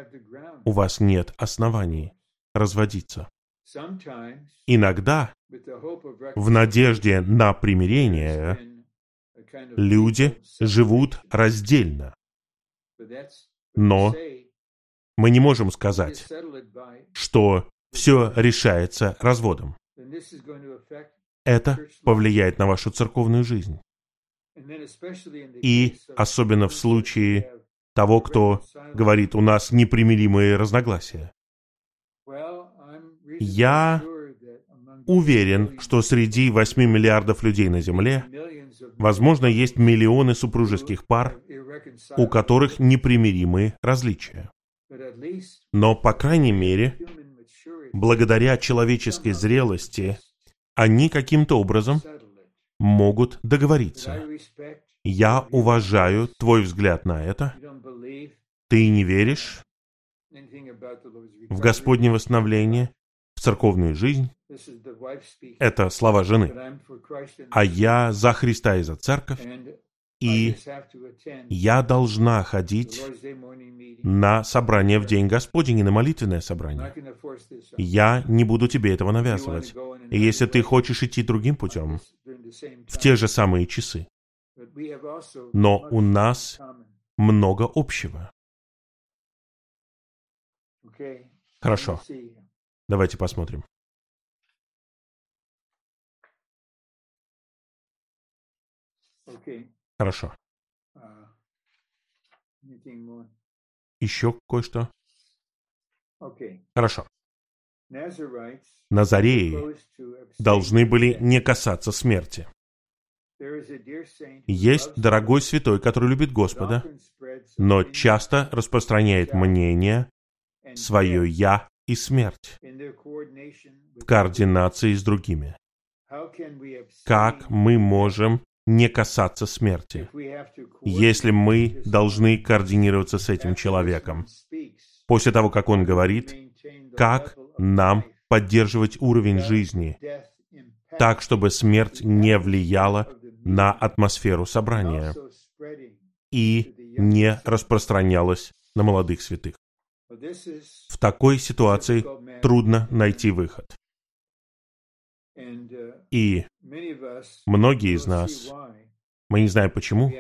у вас нет оснований разводиться. Иногда, в надежде на примирение, люди живут раздельно. Но мы не можем сказать, что все решается разводом. Это повлияет на вашу церковную жизнь. И особенно в случае того, кто говорит, у нас непримиримые разногласия. Я уверен, что среди 8 миллиардов людей на Земле, возможно, есть миллионы супружеских пар, у которых непримиримые различия. Но, по крайней мере, благодаря человеческой зрелости, они каким-то образом могут договориться. Я уважаю твой взгляд на это. Ты не веришь в Господне восстановление, в церковную жизнь. Это слова жены. А я за Христа и за церковь. И я должна ходить на собрание в День Господень и на молитвенное собрание. Я не буду тебе этого навязывать. И если ты хочешь идти другим путем, в те же самые часы, но у нас много общего. Хорошо. Давайте посмотрим. Хорошо. Еще кое-что? Хорошо. Назареи должны были не касаться смерти. Есть дорогой святой, который любит Господа, но часто распространяет мнение свое «я» и смерть в координации с другими. Как мы можем не касаться смерти, если мы должны координироваться с этим человеком? После того, как он говорит, как нам поддерживать уровень жизни так, чтобы смерть не влияла на атмосферу собрания и не распространялась на молодых святых. В такой ситуации трудно найти выход. И многие из нас, мы не знаем почему,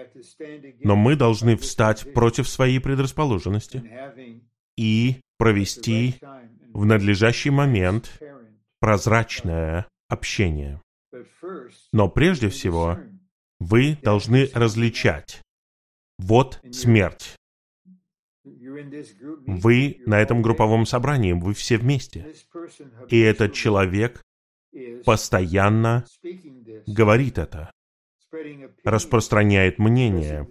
но мы должны встать против своей предрасположенности и провести в надлежащий момент прозрачное общение. Но прежде всего, вы должны различать. Вот смерть. Вы на этом групповом собрании, вы все вместе. И этот человек постоянно говорит это, распространяет мнение,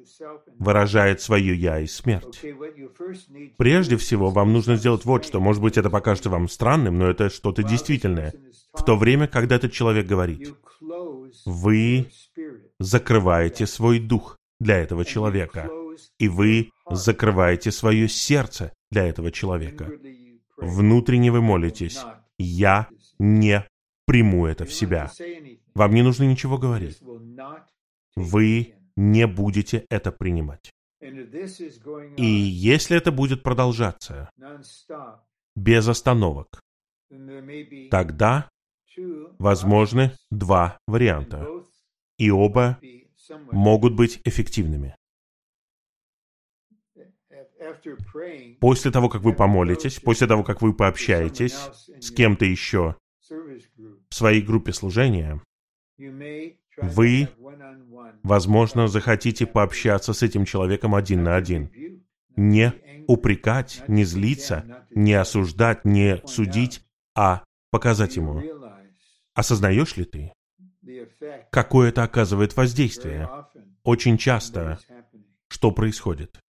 выражает свое «я» и смерть. Прежде всего, вам нужно сделать вот что. Может быть, это покажется вам странным, но это что-то действительное. В то время, когда этот человек говорит, вы закрываете свой дух для этого человека, и вы закрываете свое сердце для этого человека. Внутренне вы молитесь, я не приму это в себя. Вам не нужно ничего говорить. Вы не будете это принимать. И если это будет продолжаться без остановок, тогда возможны два варианта, и оба могут быть эффективными. После того, как вы помолитесь, после того, как вы пообщаетесь с кем-то еще в своей группе служения, вы, возможно, захотите пообщаться с этим человеком один на один. Не упрекать, не злиться, не осуждать, не судить, а показать ему. Осознаешь ли ты, какое это оказывает воздействие? Очень часто, что происходит.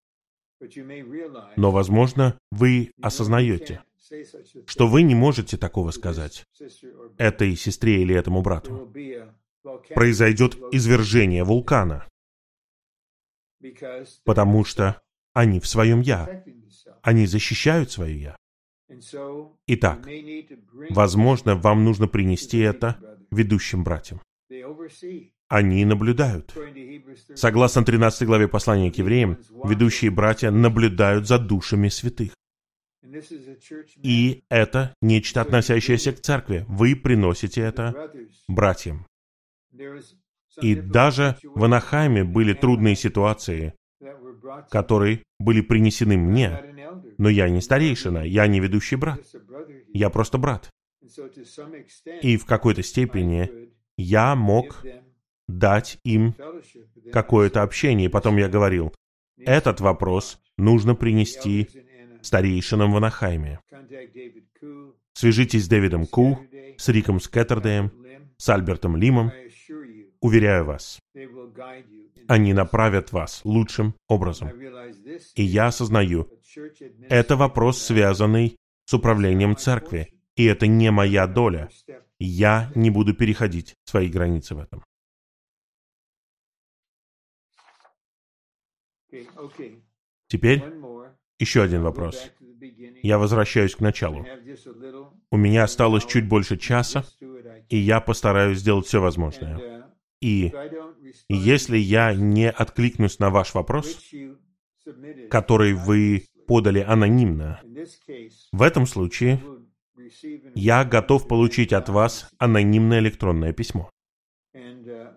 Но, возможно, вы осознаете, что вы не можете такого сказать этой сестре или этому брату. Произойдет извержение вулкана, потому что они в своем «я». Они защищают свое «я». Итак, возможно, вам нужно принести это ведущим братьям. Они наблюдают. Согласно 13 главе послания к евреям, ведущие братья наблюдают за душами святых. И это нечто, относящееся к церкви. Вы приносите это братьям. И даже в Анахайме были трудные ситуации, которые были принесены мне. Но я не старейшина, я не ведущий брат. Я просто брат. И в какой-то степени я мог дать им какое-то общение. И потом я говорил, этот вопрос нужно принести старейшинам в Анахайме. Свяжитесь с Дэвидом Ку, с Риком Скеттердеем, с Альбертом Лимом. Уверяю вас, они направят вас лучшим образом. И я осознаю, это вопрос, связанный с управлением церкви, и это не моя доля. Я не буду переходить свои границы в этом. Теперь еще один вопрос. Я возвращаюсь к началу. У меня осталось чуть больше часа, и я постараюсь сделать все возможное. И если я не откликнусь на ваш вопрос, который вы подали анонимно, в этом случае я готов получить от вас анонимное электронное письмо.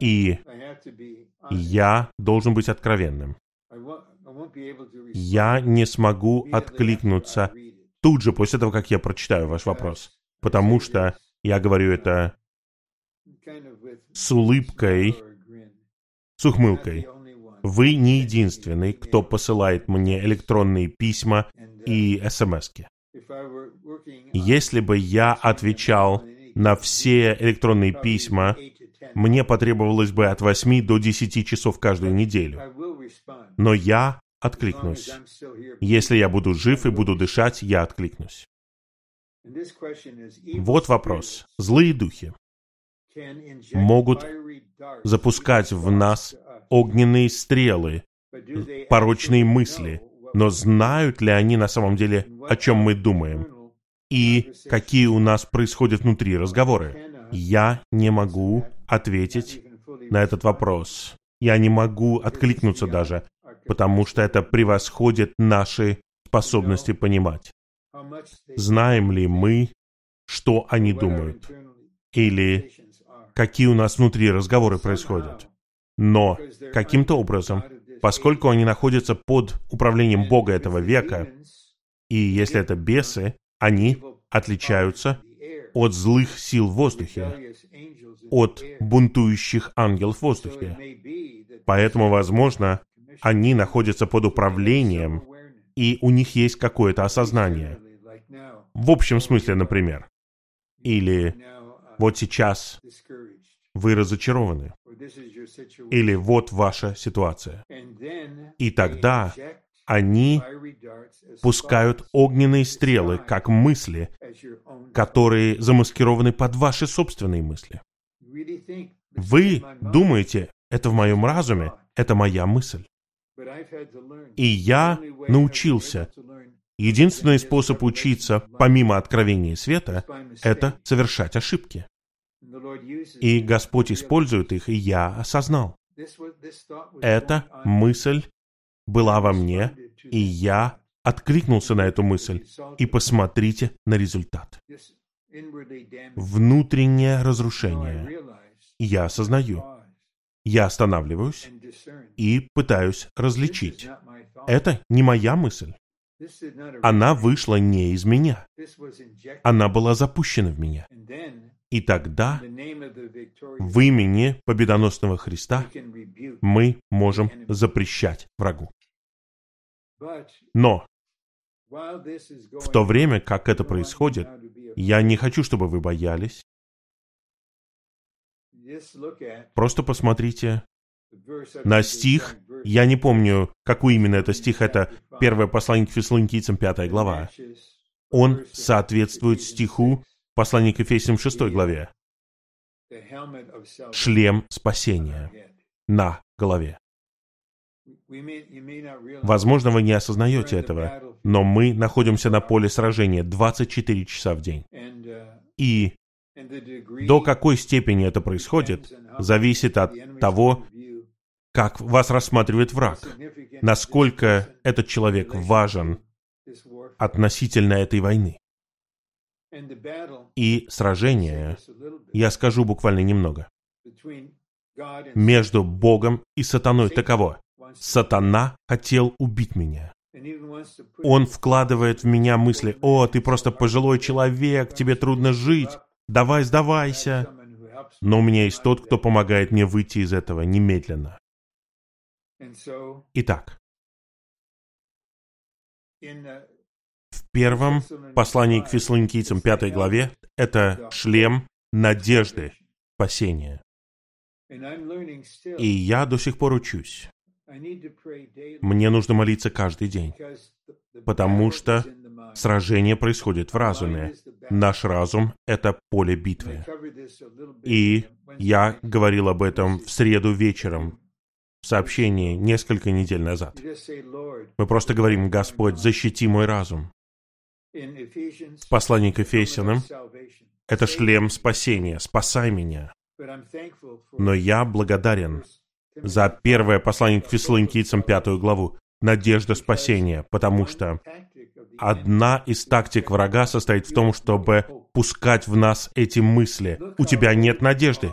И я должен быть откровенным я не смогу откликнуться тут же после того, как я прочитаю ваш вопрос. Потому что я говорю это с улыбкой, с ухмылкой. Вы не единственный, кто посылает мне электронные письма и смс. Если бы я отвечал на все электронные письма, мне потребовалось бы от 8 до 10 часов каждую неделю. Но я откликнусь. Если я буду жив и буду дышать, я откликнусь. Вот вопрос. Злые духи могут запускать в нас огненные стрелы, порочные мысли, но знают ли они на самом деле, о чем мы думаем? И какие у нас происходят внутри разговоры? Я не могу ответить на этот вопрос. Я не могу откликнуться даже потому что это превосходит наши способности понимать. Знаем ли мы, что они думают? Или какие у нас внутри разговоры происходят? Но каким-то образом, поскольку они находятся под управлением Бога этого века, и если это бесы, они отличаются от злых сил в воздухе, от бунтующих ангелов в воздухе. Поэтому, возможно, они находятся под управлением, и у них есть какое-то осознание. В общем смысле, например. Или вот сейчас вы разочарованы. Или вот ваша ситуация. И тогда они пускают огненные стрелы, как мысли, которые замаскированы под ваши собственные мысли. Вы думаете, это в моем разуме, это моя мысль. И я научился. Единственный способ учиться, помимо откровения света, это совершать ошибки. И Господь использует их, и я осознал. Эта мысль была во мне, и я откликнулся на эту мысль. И посмотрите на результат. Внутреннее разрушение. Я осознаю. Я останавливаюсь и пытаюсь различить. Это не моя мысль. Она вышла не из меня. Она была запущена в меня. И тогда в имени победоносного Христа мы можем запрещать врагу. Но в то время, как это происходит, я не хочу, чтобы вы боялись. Просто посмотрите на стих. Я не помню, какой именно это стих. Это первое послание к Фессалоникийцам, пятая глава. Он соответствует стиху послания к Ефесям, шестой главе. Шлем спасения на голове. Возможно, вы не осознаете этого, но мы находимся на поле сражения 24 часа в день. И до какой степени это происходит, зависит от того, как вас рассматривает враг, насколько этот человек важен относительно этой войны. И сражение, я скажу буквально немного, между Богом и сатаной таково. Сатана хотел убить меня. Он вкладывает в меня мысли, «О, ты просто пожилой человек, тебе трудно жить, давай сдавайся». Но у меня есть тот, кто помогает мне выйти из этого немедленно. Итак, в первом послании к фессалоникийцам, пятой главе, это шлем надежды, спасения. И я до сих пор учусь. Мне нужно молиться каждый день, потому что сражение происходит в разуме. Наш разум — это поле битвы. И я говорил об этом в среду вечером, в сообщении несколько недель назад. Мы просто говорим, Господь, защити мой разум. В послании к Ефесянам это шлем спасения, спасай меня. Но я благодарен за первое послание к фессалоникийцам, пятую главу, надежда спасения, потому что одна из тактик врага состоит в том, чтобы пускать в нас эти мысли. У тебя нет надежды.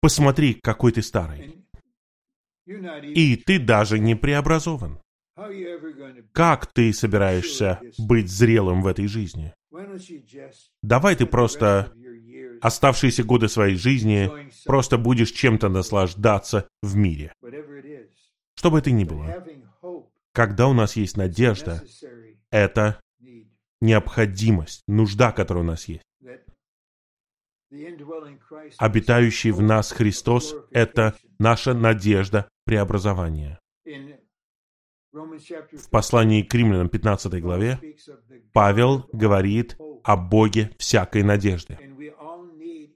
Посмотри, какой ты старый. И ты даже не преобразован. Как ты собираешься быть зрелым в этой жизни? Давай ты просто оставшиеся годы своей жизни просто будешь чем-то наслаждаться в мире. Что бы это ни было. Когда у нас есть надежда, это необходимость, нужда, которая у нас есть. Обитающий в нас Христос — это наша надежда преобразования. В послании к римлянам 15 главе Павел говорит о Боге всякой надежды.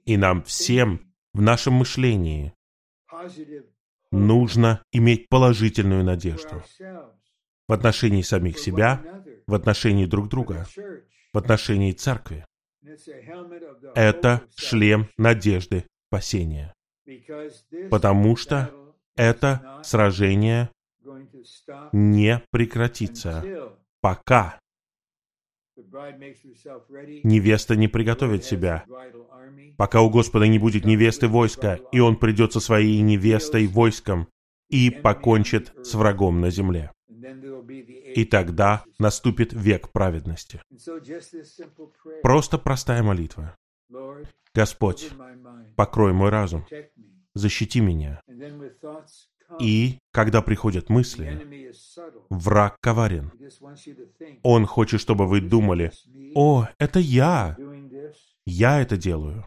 И нам всем в нашем мышлении нужно иметь положительную надежду в отношении самих себя, в отношении друг друга, в отношении церкви. Это шлем надежды спасения. Потому что это сражение не прекратится, пока невеста не приготовит себя, пока у Господа не будет невесты войска, и Он придет со своей невестой войском и покончит с врагом на земле. И тогда наступит век праведности. Просто простая молитва. Господь, покрой мой разум, защити меня. И когда приходят мысли, враг коварен. Он хочет, чтобы вы думали, «О, это я! Я это делаю!»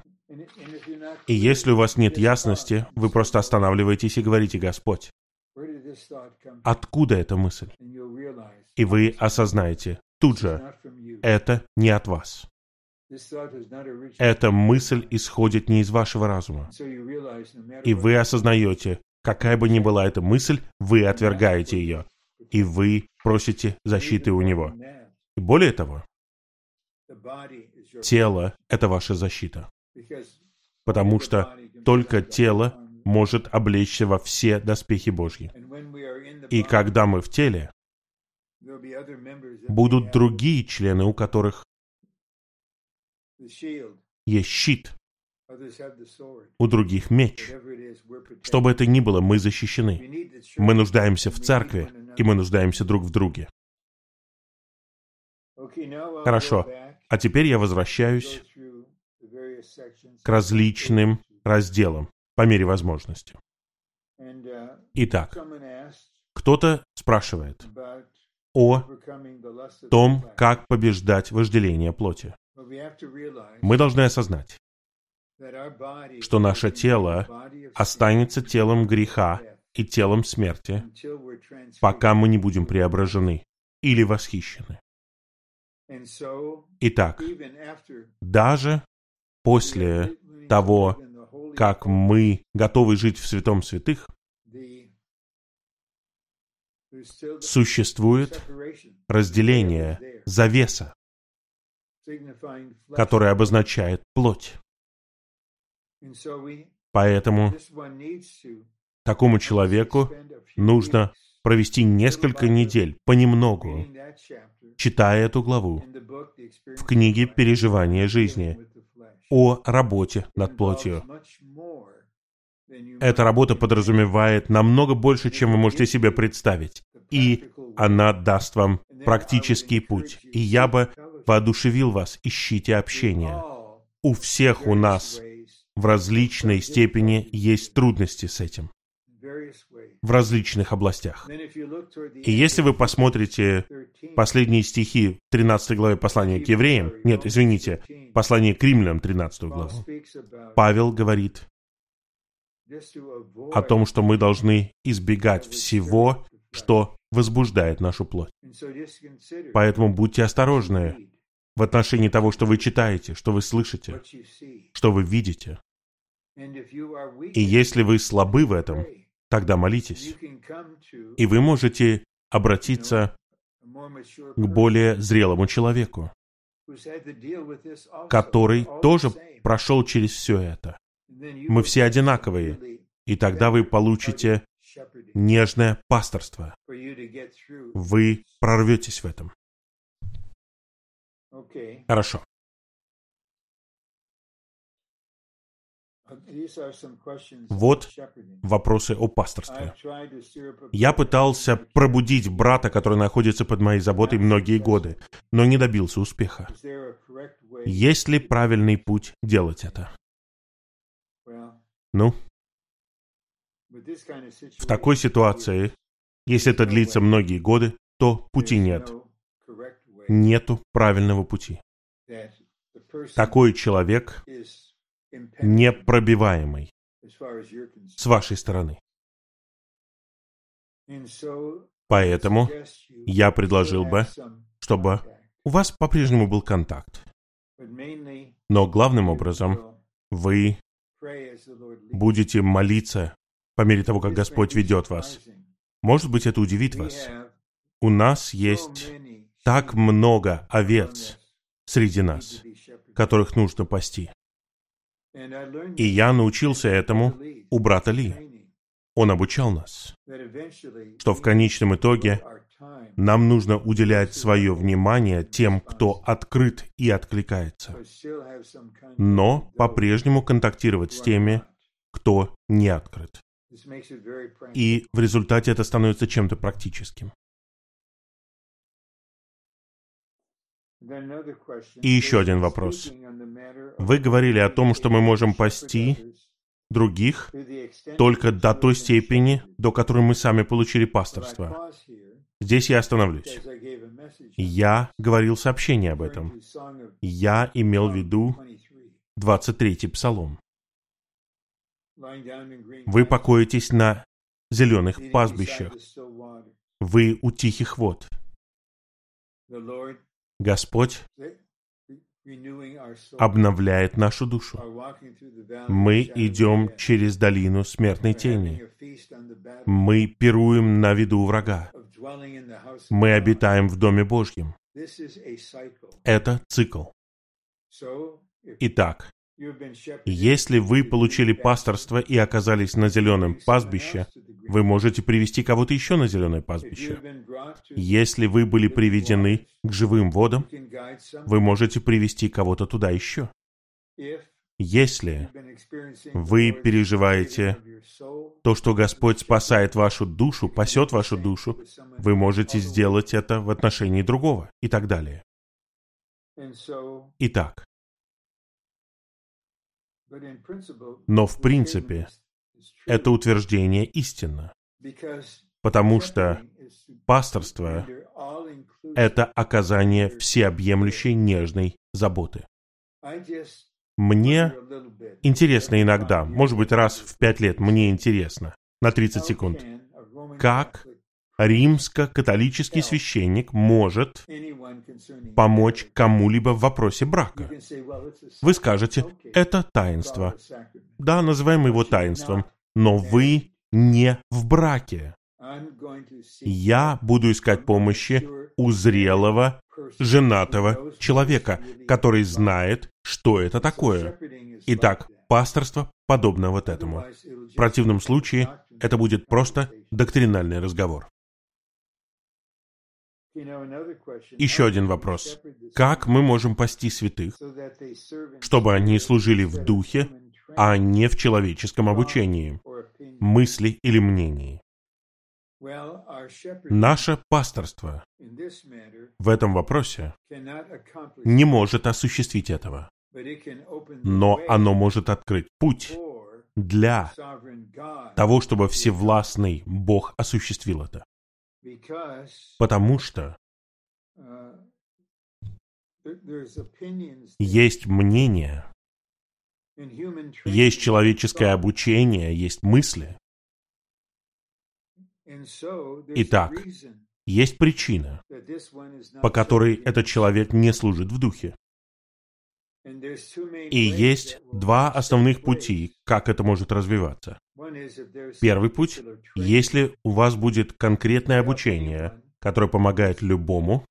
И если у вас нет ясности, вы просто останавливаетесь и говорите, «Господь, откуда эта мысль?» И вы осознаете тут же, это не от вас. Эта мысль исходит не из вашего разума. И вы осознаете, какая бы ни была эта мысль, вы отвергаете ее. И вы просите защиты у него. И более того, тело — это ваша защита. Потому что только тело может облечься во все доспехи Божьи. И когда мы в теле, будут другие члены, у которых есть щит, у других меч. Что бы это ни было, мы защищены. Мы нуждаемся в церкви, и мы нуждаемся друг в друге. Хорошо. А теперь я возвращаюсь к различным разделам по мере возможности. Итак, кто-то спрашивает о том, как побеждать вожделение плоти. Мы должны осознать, что наше тело останется телом греха и телом смерти, пока мы не будем преображены или восхищены. Итак, даже после того, как мы готовы жить в святом святых, существует разделение, завеса, которая обозначает плоть. Поэтому такому человеку нужно провести несколько недель понемногу, читая эту главу в книге «Переживание жизни» о работе над плотью. Эта работа подразумевает намного больше, чем вы можете себе представить. И она даст вам практический путь. И я бы воодушевил вас, ищите общение. У всех у нас в различной степени есть трудности с этим. В различных областях. И если вы посмотрите последние стихи 13 главы послания к евреям, нет, извините, послание к римлянам 13 главу, Павел говорит о том, что мы должны избегать всего, что возбуждает нашу плоть. Поэтому будьте осторожны в отношении того, что вы читаете, что вы слышите, что вы видите. И если вы слабы в этом, тогда молитесь. И вы можете обратиться к более зрелому человеку, который тоже прошел через все это. Мы все одинаковые, и тогда вы получите нежное пасторство. Вы прорветесь в этом. Хорошо. Вот вопросы о пасторстве. Я пытался пробудить брата, который находится под моей заботой многие годы, но не добился успеха. Есть ли правильный путь делать это? Ну, в такой ситуации, если это длится многие годы, то пути нет. Нету правильного пути. Такой человек непробиваемый с вашей стороны. Поэтому я предложил бы, чтобы у вас по-прежнему был контакт. Но главным образом вы будете молиться по мере того, как Господь ведет вас. Может быть, это удивит вас. У нас есть так много овец среди нас, которых нужно пасти. И я научился этому у брата Ли. Он обучал нас, что в конечном итоге нам нужно уделять свое внимание тем, кто открыт и откликается, но по-прежнему контактировать с теми, кто не открыт. И в результате это становится чем-то практическим. И еще один вопрос. Вы говорили о том, что мы можем пасти других только до той степени, до которой мы сами получили пасторство. Здесь я остановлюсь. Я говорил сообщение об этом. Я имел в виду 23-й псалом. Вы покоитесь на зеленых пастбищах. Вы у тихих вод. Господь обновляет нашу душу. Мы идем через долину смертной тени. Мы пируем на виду врага. Мы обитаем в Доме Божьем. Это цикл. Итак, если вы получили пасторство и оказались на зеленом пастбище, вы можете привести кого-то еще на зеленое пастбище. Если вы были приведены к живым водам, вы можете привести кого-то туда еще. Если вы переживаете то, что Господь спасает вашу душу, пасет вашу душу, вы можете сделать это в отношении другого и так далее. Итак, но в принципе это утверждение истинно, потому что пасторство — это оказание всеобъемлющей нежной заботы. Мне интересно иногда, может быть, раз в пять лет мне интересно, на 30 секунд, как римско-католический священник может помочь кому-либо в вопросе брака. Вы скажете, это таинство. Да, называем его таинством, но вы не в браке. Я буду искать помощи у зрелого, женатого человека, который знает, что это такое. Итак, пасторство подобно вот этому. В противном случае это будет просто доктринальный разговор. Еще один вопрос. Как мы можем пасти святых, чтобы они служили в духе, а не в человеческом обучении, мысли или мнении? Наше пасторство в этом вопросе не может осуществить этого, но оно может открыть путь для того, чтобы всевластный Бог осуществил это. Потому что есть мнение, есть человеческое обучение, есть мысли. Итак, есть причина, по которой этот человек не служит в духе. И есть два основных пути, как это может развиваться. Первый путь, если у вас будет конкретное обучение, которое помогает любому,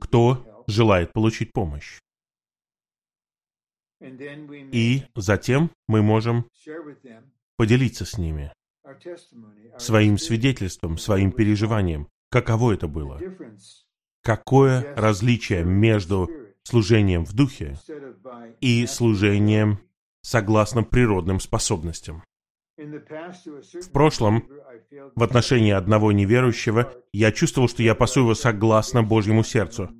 кто желает получить помощь. И затем мы можем поделиться с ними своим свидетельством, своим переживанием, каково это было. Какое различие между служением в духе и служением согласно природным способностям. В прошлом, в отношении одного неверующего, я чувствовал, что я пасу его согласно Божьему сердцу.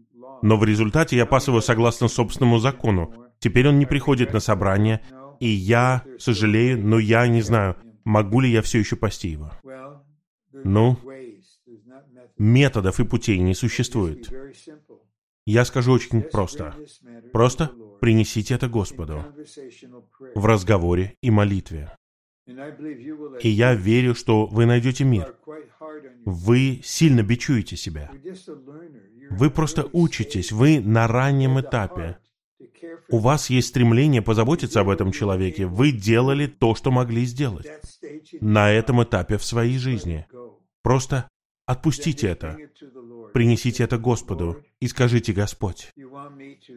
Но в результате я пасу его согласно собственному закону. Теперь он не приходит на собрание, и я сожалею, но я не знаю, могу ли я все еще пасти его. Ну, методов и путей не существует. Я скажу очень просто. Просто принесите это Господу в разговоре и молитве. И я верю, что вы найдете мир. Вы сильно бичуете себя. Вы просто учитесь, вы на раннем этапе. У вас есть стремление позаботиться об этом человеке. Вы делали то, что могли сделать на этом этапе в своей жизни. Просто отпустите это. Принесите это Господу и скажите, Господь,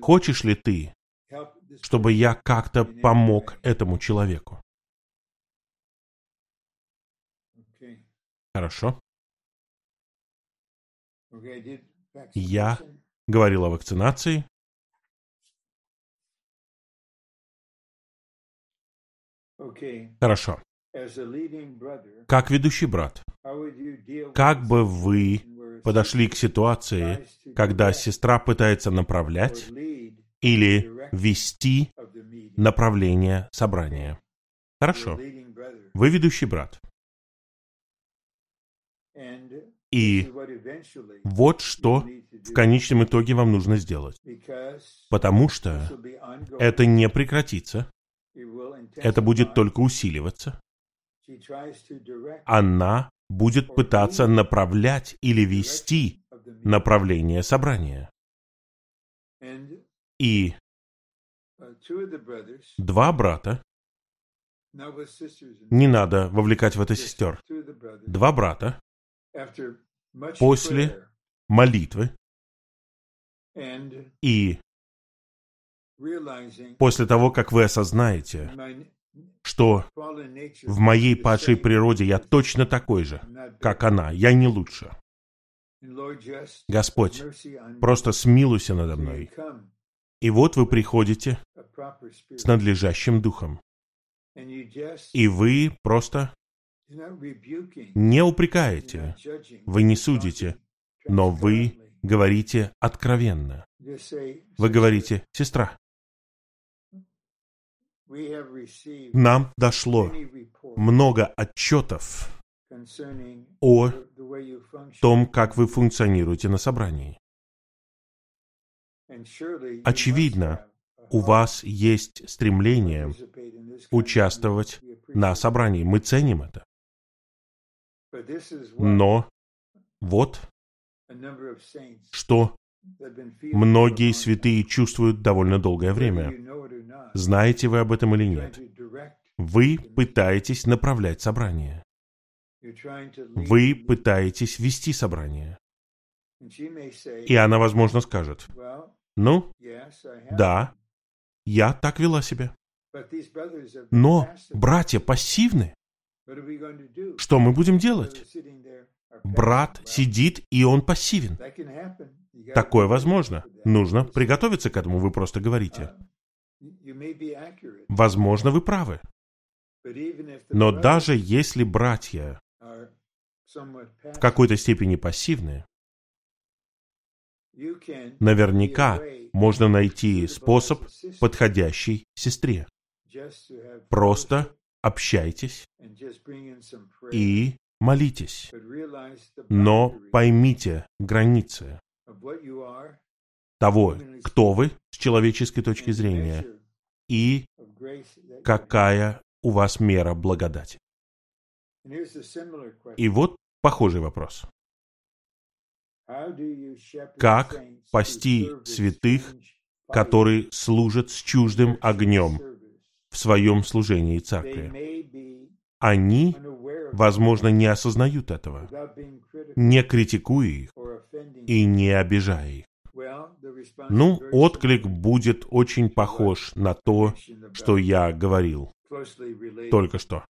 хочешь ли ты, чтобы я как-то помог этому человеку? Хорошо. Я говорил о вакцинации. Хорошо. Как ведущий брат, как бы вы подошли к ситуации, когда сестра пытается направлять или вести направление собрания? Хорошо. Вы ведущий брат. И вот что в конечном итоге вам нужно сделать. Потому что это не прекратится. Это будет только усиливаться она будет пытаться направлять или вести направление собрания. И два брата, не надо вовлекать в это сестер, два брата после молитвы и после того, как вы осознаете, что в моей падшей природе я точно такой же, как она, я не лучше. Господь, просто смилуйся надо мной. И вот вы приходите с надлежащим духом. И вы просто не упрекаете, вы не судите, но вы говорите откровенно. Вы говорите, сестра, нам дошло много отчетов о том, как вы функционируете на собрании. Очевидно, у вас есть стремление участвовать на собрании. Мы ценим это. Но вот что многие святые чувствуют довольно долгое время. Знаете вы об этом или нет? Вы пытаетесь направлять собрание. Вы пытаетесь вести собрание. И она, возможно, скажет, ну, да, я так вела себя. Но братья пассивны. Что мы будем делать? Брат сидит, и он пассивен. Такое возможно. Нужно приготовиться к этому, вы просто говорите. Возможно, вы правы. Но даже если братья в какой-то степени пассивны, наверняка можно найти способ, подходящий сестре. Просто общайтесь и молитесь. Но поймите границы того, кто вы с человеческой точки зрения и какая у вас мера благодати. И вот похожий вопрос. Как пасти святых, которые служат с чуждым огнем в своем служении церкви? Они, возможно, не осознают этого, не критикуя их и не обижая их. Ну, отклик будет очень похож на то, что я говорил только что.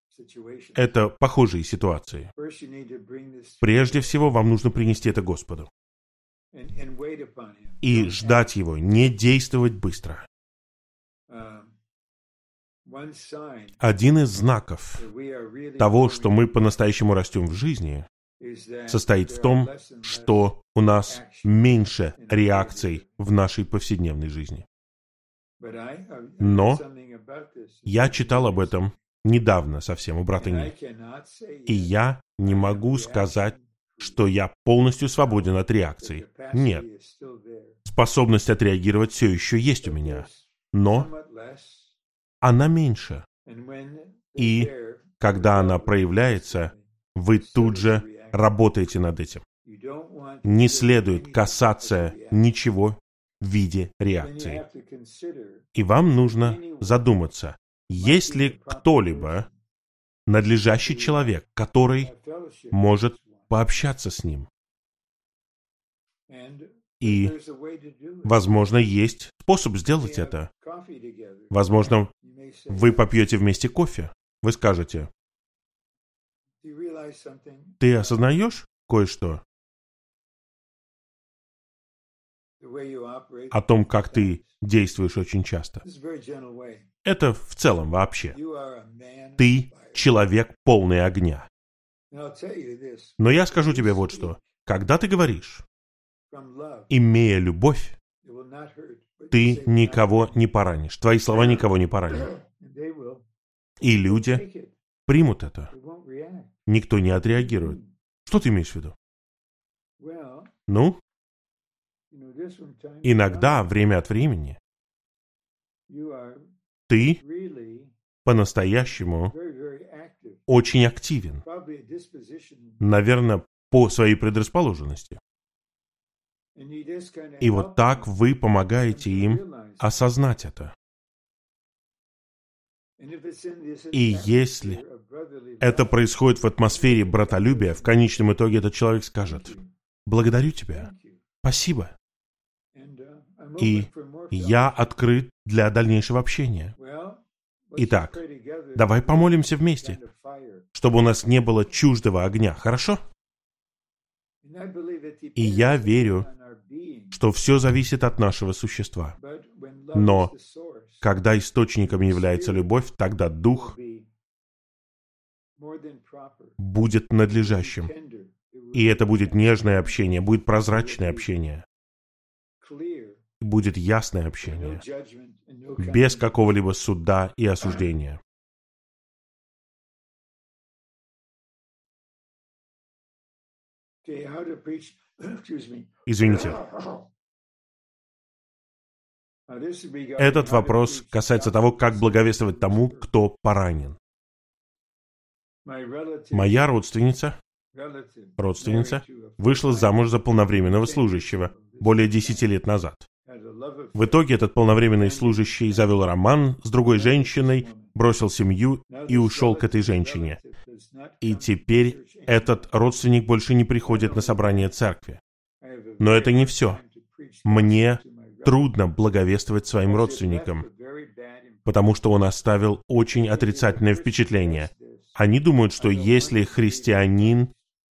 Это похожие ситуации. Прежде всего, вам нужно принести это Господу. И ждать Его, не действовать быстро. Один из знаков того, что мы по-настоящему растем в жизни, состоит в том, что у нас меньше реакций в нашей повседневной жизни. Но я читал об этом недавно совсем у брата Ни. И я не могу сказать, что я полностью свободен от реакций. Нет. Способность отреагировать все еще есть у меня. Но она меньше. И когда она проявляется, вы тут же работаете над этим. Не следует касаться ничего в виде реакции. И вам нужно задуматься, есть ли кто-либо, надлежащий человек, который может пообщаться с ним. И, возможно, есть способ сделать это. Возможно, вы попьете вместе кофе. Вы скажете, ты осознаешь кое-что? О том, как ты действуешь очень часто. Это в целом вообще. Ты человек полный огня. Но я скажу тебе вот что. Когда ты говоришь, имея любовь, ты никого не поранишь. Твои слова никого не поранят. И люди примут это. Никто не отреагирует. Что ты имеешь в виду? Ну, иногда, время от времени, ты по-настоящему очень активен. Наверное, по своей предрасположенности. И вот так вы помогаете им осознать это. И если это происходит в атмосфере братолюбия, в конечном итоге этот человек скажет, «Благодарю тебя, спасибо». И я открыт для дальнейшего общения. Итак, давай помолимся вместе, чтобы у нас не было чуждого огня, хорошо? И я верю, что все зависит от нашего существа. Но когда источником является любовь, тогда Дух будет надлежащим. И это будет нежное общение, будет прозрачное общение, будет ясное общение, без какого-либо суда и осуждения. Извините. Этот вопрос касается того, как благовествовать тому, кто поранен. Моя родственница, родственница вышла замуж за полновременного служащего более десяти лет назад. В итоге этот полновременный служащий завел роман с другой женщиной, бросил семью и ушел к этой женщине. И теперь этот родственник больше не приходит на собрание церкви. Но это не все. Мне трудно благовествовать своим родственникам, потому что он оставил очень отрицательное впечатление. Они думают, что если христианин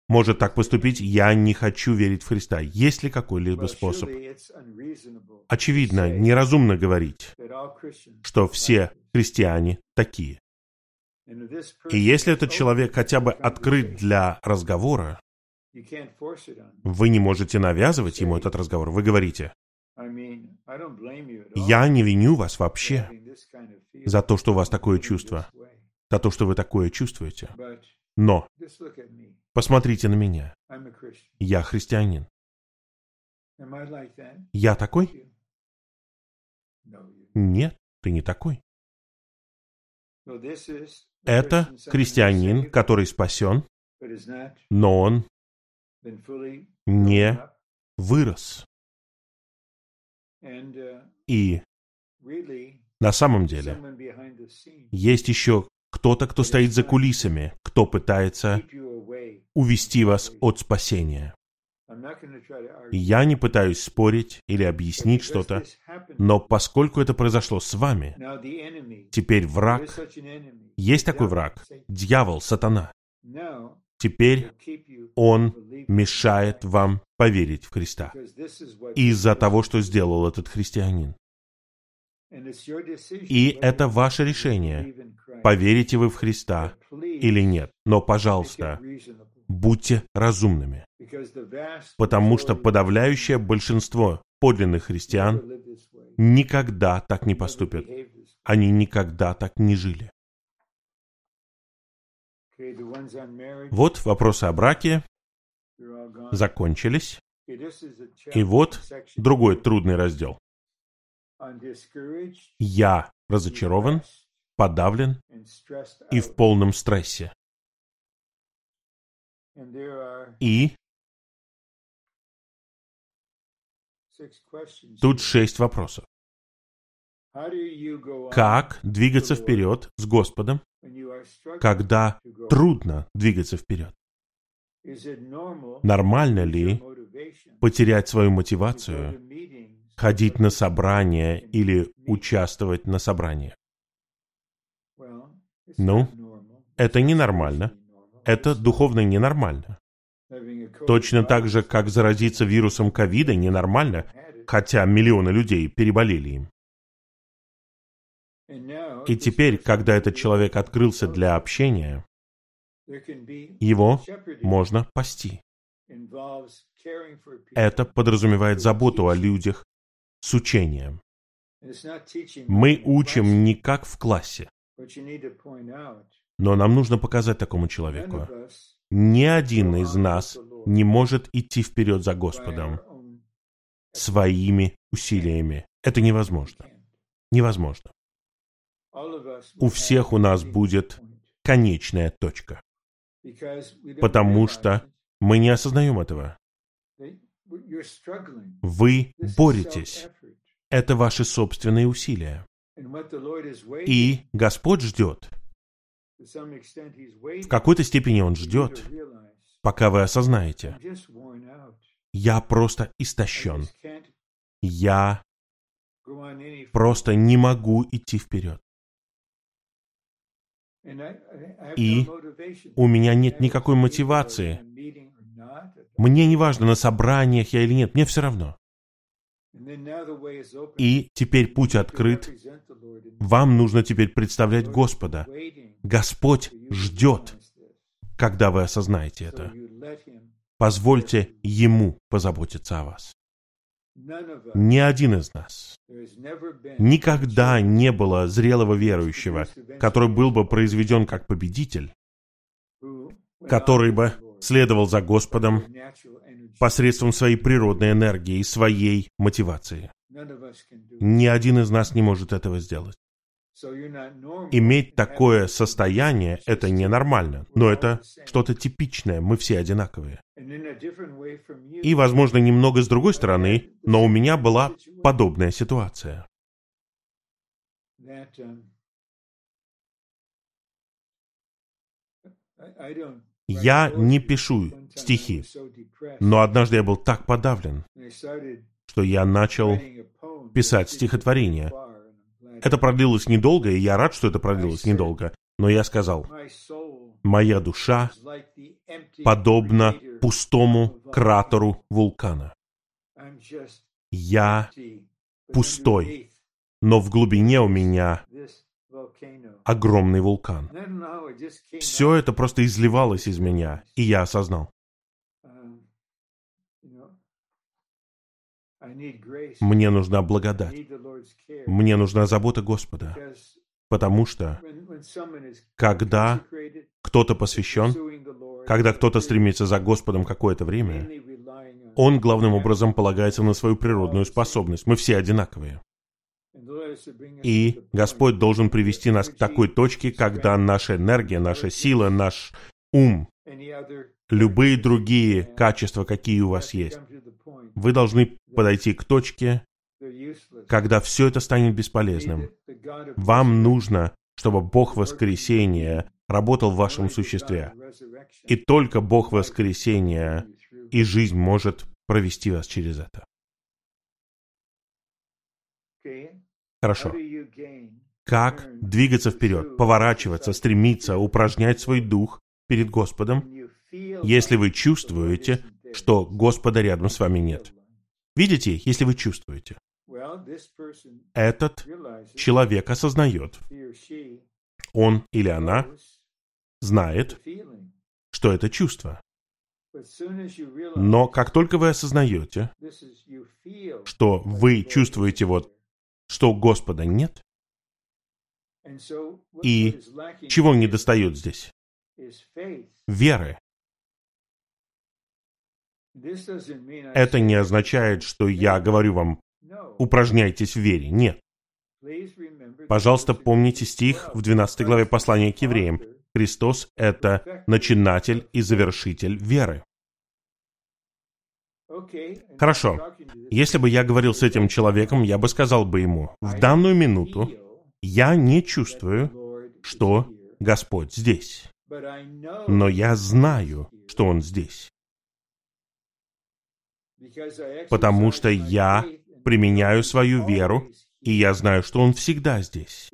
может так поступить, я не хочу верить в Христа. Есть ли какой-либо способ? Очевидно, неразумно говорить, что все христиане такие. И если этот человек хотя бы открыт для разговора, вы не можете навязывать ему этот разговор. Вы говорите, я не виню вас вообще за то, что у вас такое чувство, за то, что вы такое чувствуете. Но посмотрите на меня. Я христианин. Я такой? Нет, ты не такой. Это христианин, который спасен, но он не вырос. И на самом деле есть еще кто-то, кто стоит за кулисами, кто пытается увести вас от спасения. Я не пытаюсь спорить или объяснить что-то, но поскольку это произошло с вами, теперь враг, есть такой враг, дьявол, сатана. Теперь он мешает вам поверить в Христа из-за того, что сделал этот христианин. И это ваше решение, поверите вы в Христа или нет. Но, пожалуйста, будьте разумными, потому что подавляющее большинство подлинных христиан никогда так не поступят. Они никогда так не жили. Вот вопросы о браке закончились. И вот другой трудный раздел. Я разочарован, подавлен и в полном стрессе. И тут шесть вопросов. Как двигаться вперед с Господом, когда трудно двигаться вперед? Нормально ли потерять свою мотивацию, ходить на собрания или участвовать на собраниях? Ну, это ненормально. Это духовно ненормально. Точно так же, как заразиться вирусом ковида ненормально, хотя миллионы людей переболели им. И теперь, когда этот человек открылся для общения, его можно пасти. Это подразумевает заботу о людях с учением. Мы учим не как в классе, но нам нужно показать такому человеку. Ни один из нас не может идти вперед за Господом своими усилиями. Это невозможно. Невозможно. У всех у нас будет конечная точка. Потому что мы не осознаем этого. Вы боретесь. Это ваши собственные усилия. И Господь ждет. В какой-то степени Он ждет, пока вы осознаете. Я просто истощен. Я просто не могу идти вперед. И у меня нет никакой мотивации. Мне не важно, на собраниях я или нет, мне все равно. И теперь путь открыт. Вам нужно теперь представлять Господа. Господь ждет, когда вы осознаете это. Позвольте Ему позаботиться о вас. Ни один из нас. Никогда не было зрелого верующего, который был бы произведен как победитель, который бы следовал за Господом посредством своей природной энергии и своей мотивации. Ни один из нас не может этого сделать. Иметь такое состояние – это ненормально, но это что-то типичное, мы все одинаковые. И, возможно, немного с другой стороны, но у меня была подобная ситуация. Я не пишу стихи, но однажды я был так подавлен, что я начал писать стихотворение. Это продлилось недолго, и я рад, что это продлилось недолго. Но я сказал, моя душа подобна пустому кратеру вулкана. Я пустой, но в глубине у меня огромный вулкан. Все это просто изливалось из меня, и я осознал. Мне нужна благодать. Мне нужна забота Господа. Потому что, когда кто-то посвящен, когда кто-то стремится за Господом какое-то время, он главным образом полагается на свою природную способность. Мы все одинаковые. И Господь должен привести нас к такой точке, когда наша энергия, наша сила, наш ум, любые другие качества, какие у вас есть, вы должны подойти к точке, когда все это станет бесполезным. Вам нужно, чтобы Бог воскресения работал в вашем существе. И только Бог воскресения и жизнь может провести вас через это. Хорошо. Как двигаться вперед, поворачиваться, стремиться, упражнять свой дух перед Господом, если вы чувствуете, что Господа рядом с вами нет? Видите, если вы чувствуете. Этот человек осознает, он или она знает, что это чувство. Но как только вы осознаете, что вы чувствуете вот, что Господа нет, и чего не достает здесь? Веры. Это не означает, что я говорю вам, упражняйтесь в вере. Нет. Пожалуйста, помните стих в 12 главе послания к евреям. Христос — это начинатель и завершитель веры. Хорошо. Если бы я говорил с этим человеком, я бы сказал бы ему, в данную минуту я не чувствую, что Господь здесь. Но я знаю, что Он здесь. Потому что я применяю свою веру, и я знаю, что Он всегда здесь.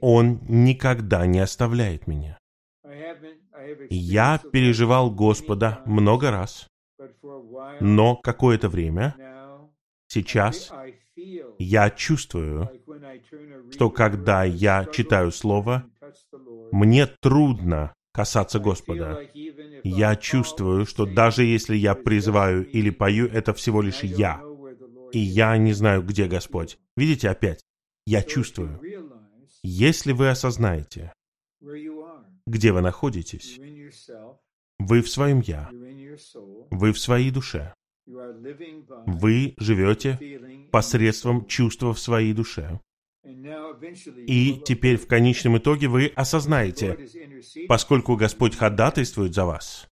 Он никогда не оставляет меня. Я переживал Господа много раз, но какое-то время, сейчас, я чувствую, что когда я читаю Слово, мне трудно касаться Господа. Я чувствую, что даже если я призываю или пою, это всего лишь я. И я не знаю, где Господь. Видите опять? Я чувствую. Если вы осознаете, где вы находитесь, вы в своем «я», вы в своей душе, вы живете посредством чувства в своей душе. И теперь в конечном итоге вы осознаете, поскольку Господь ходатайствует за вас,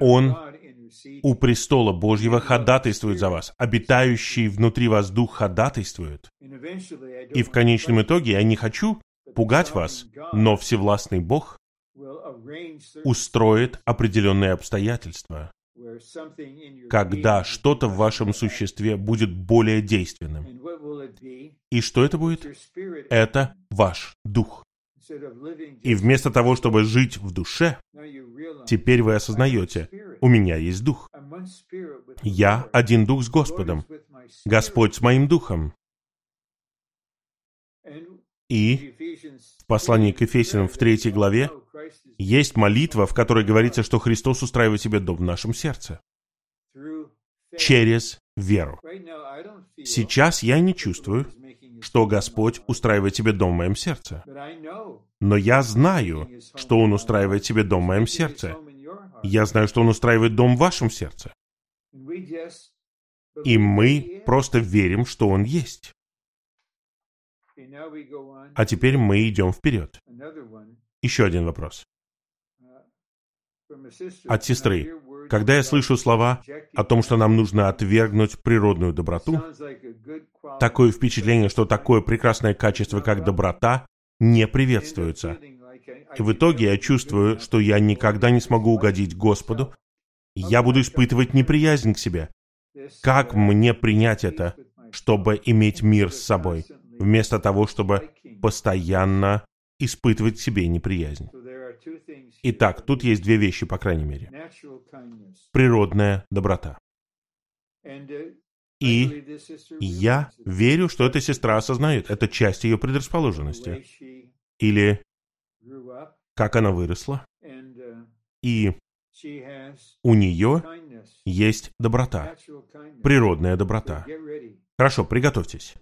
Он у престола Божьего ходатайствует за вас, обитающий внутри вас Дух ходатайствует. И в конечном итоге я не хочу пугать вас, но Всевластный Бог устроит определенные обстоятельства, когда что-то в вашем существе будет более действенным. И что это будет? Это ваш дух. И вместо того, чтобы жить в душе, теперь вы осознаете, у меня есть дух. Я один дух с Господом. Господь с моим духом. И в послании к Ефесянам в третьей главе есть молитва, в которой говорится, что Христос устраивает себе дом в нашем сердце. Через веру. Сейчас я не чувствую, что Господь устраивает себе дом в моем сердце. Но я знаю, что Он устраивает себе дом в моем сердце. Я знаю, что Он устраивает дом в вашем сердце. И мы просто верим, что Он есть. А теперь мы идем вперед. Еще один вопрос. От сестры. Когда я слышу слова о том, что нам нужно отвергнуть природную доброту, такое впечатление, что такое прекрасное качество, как доброта, не приветствуется. И в итоге я чувствую, что я никогда не смогу угодить Господу. Я буду испытывать неприязнь к себе. Как мне принять это, чтобы иметь мир с собой, вместо того, чтобы постоянно испытывать к себе неприязнь? Итак, тут есть две вещи, по крайней мере. Природная доброта. И я верю, что эта сестра осознает, это часть ее предрасположенности. Или как она выросла. И у нее есть доброта, природная доброта. Хорошо, приготовьтесь.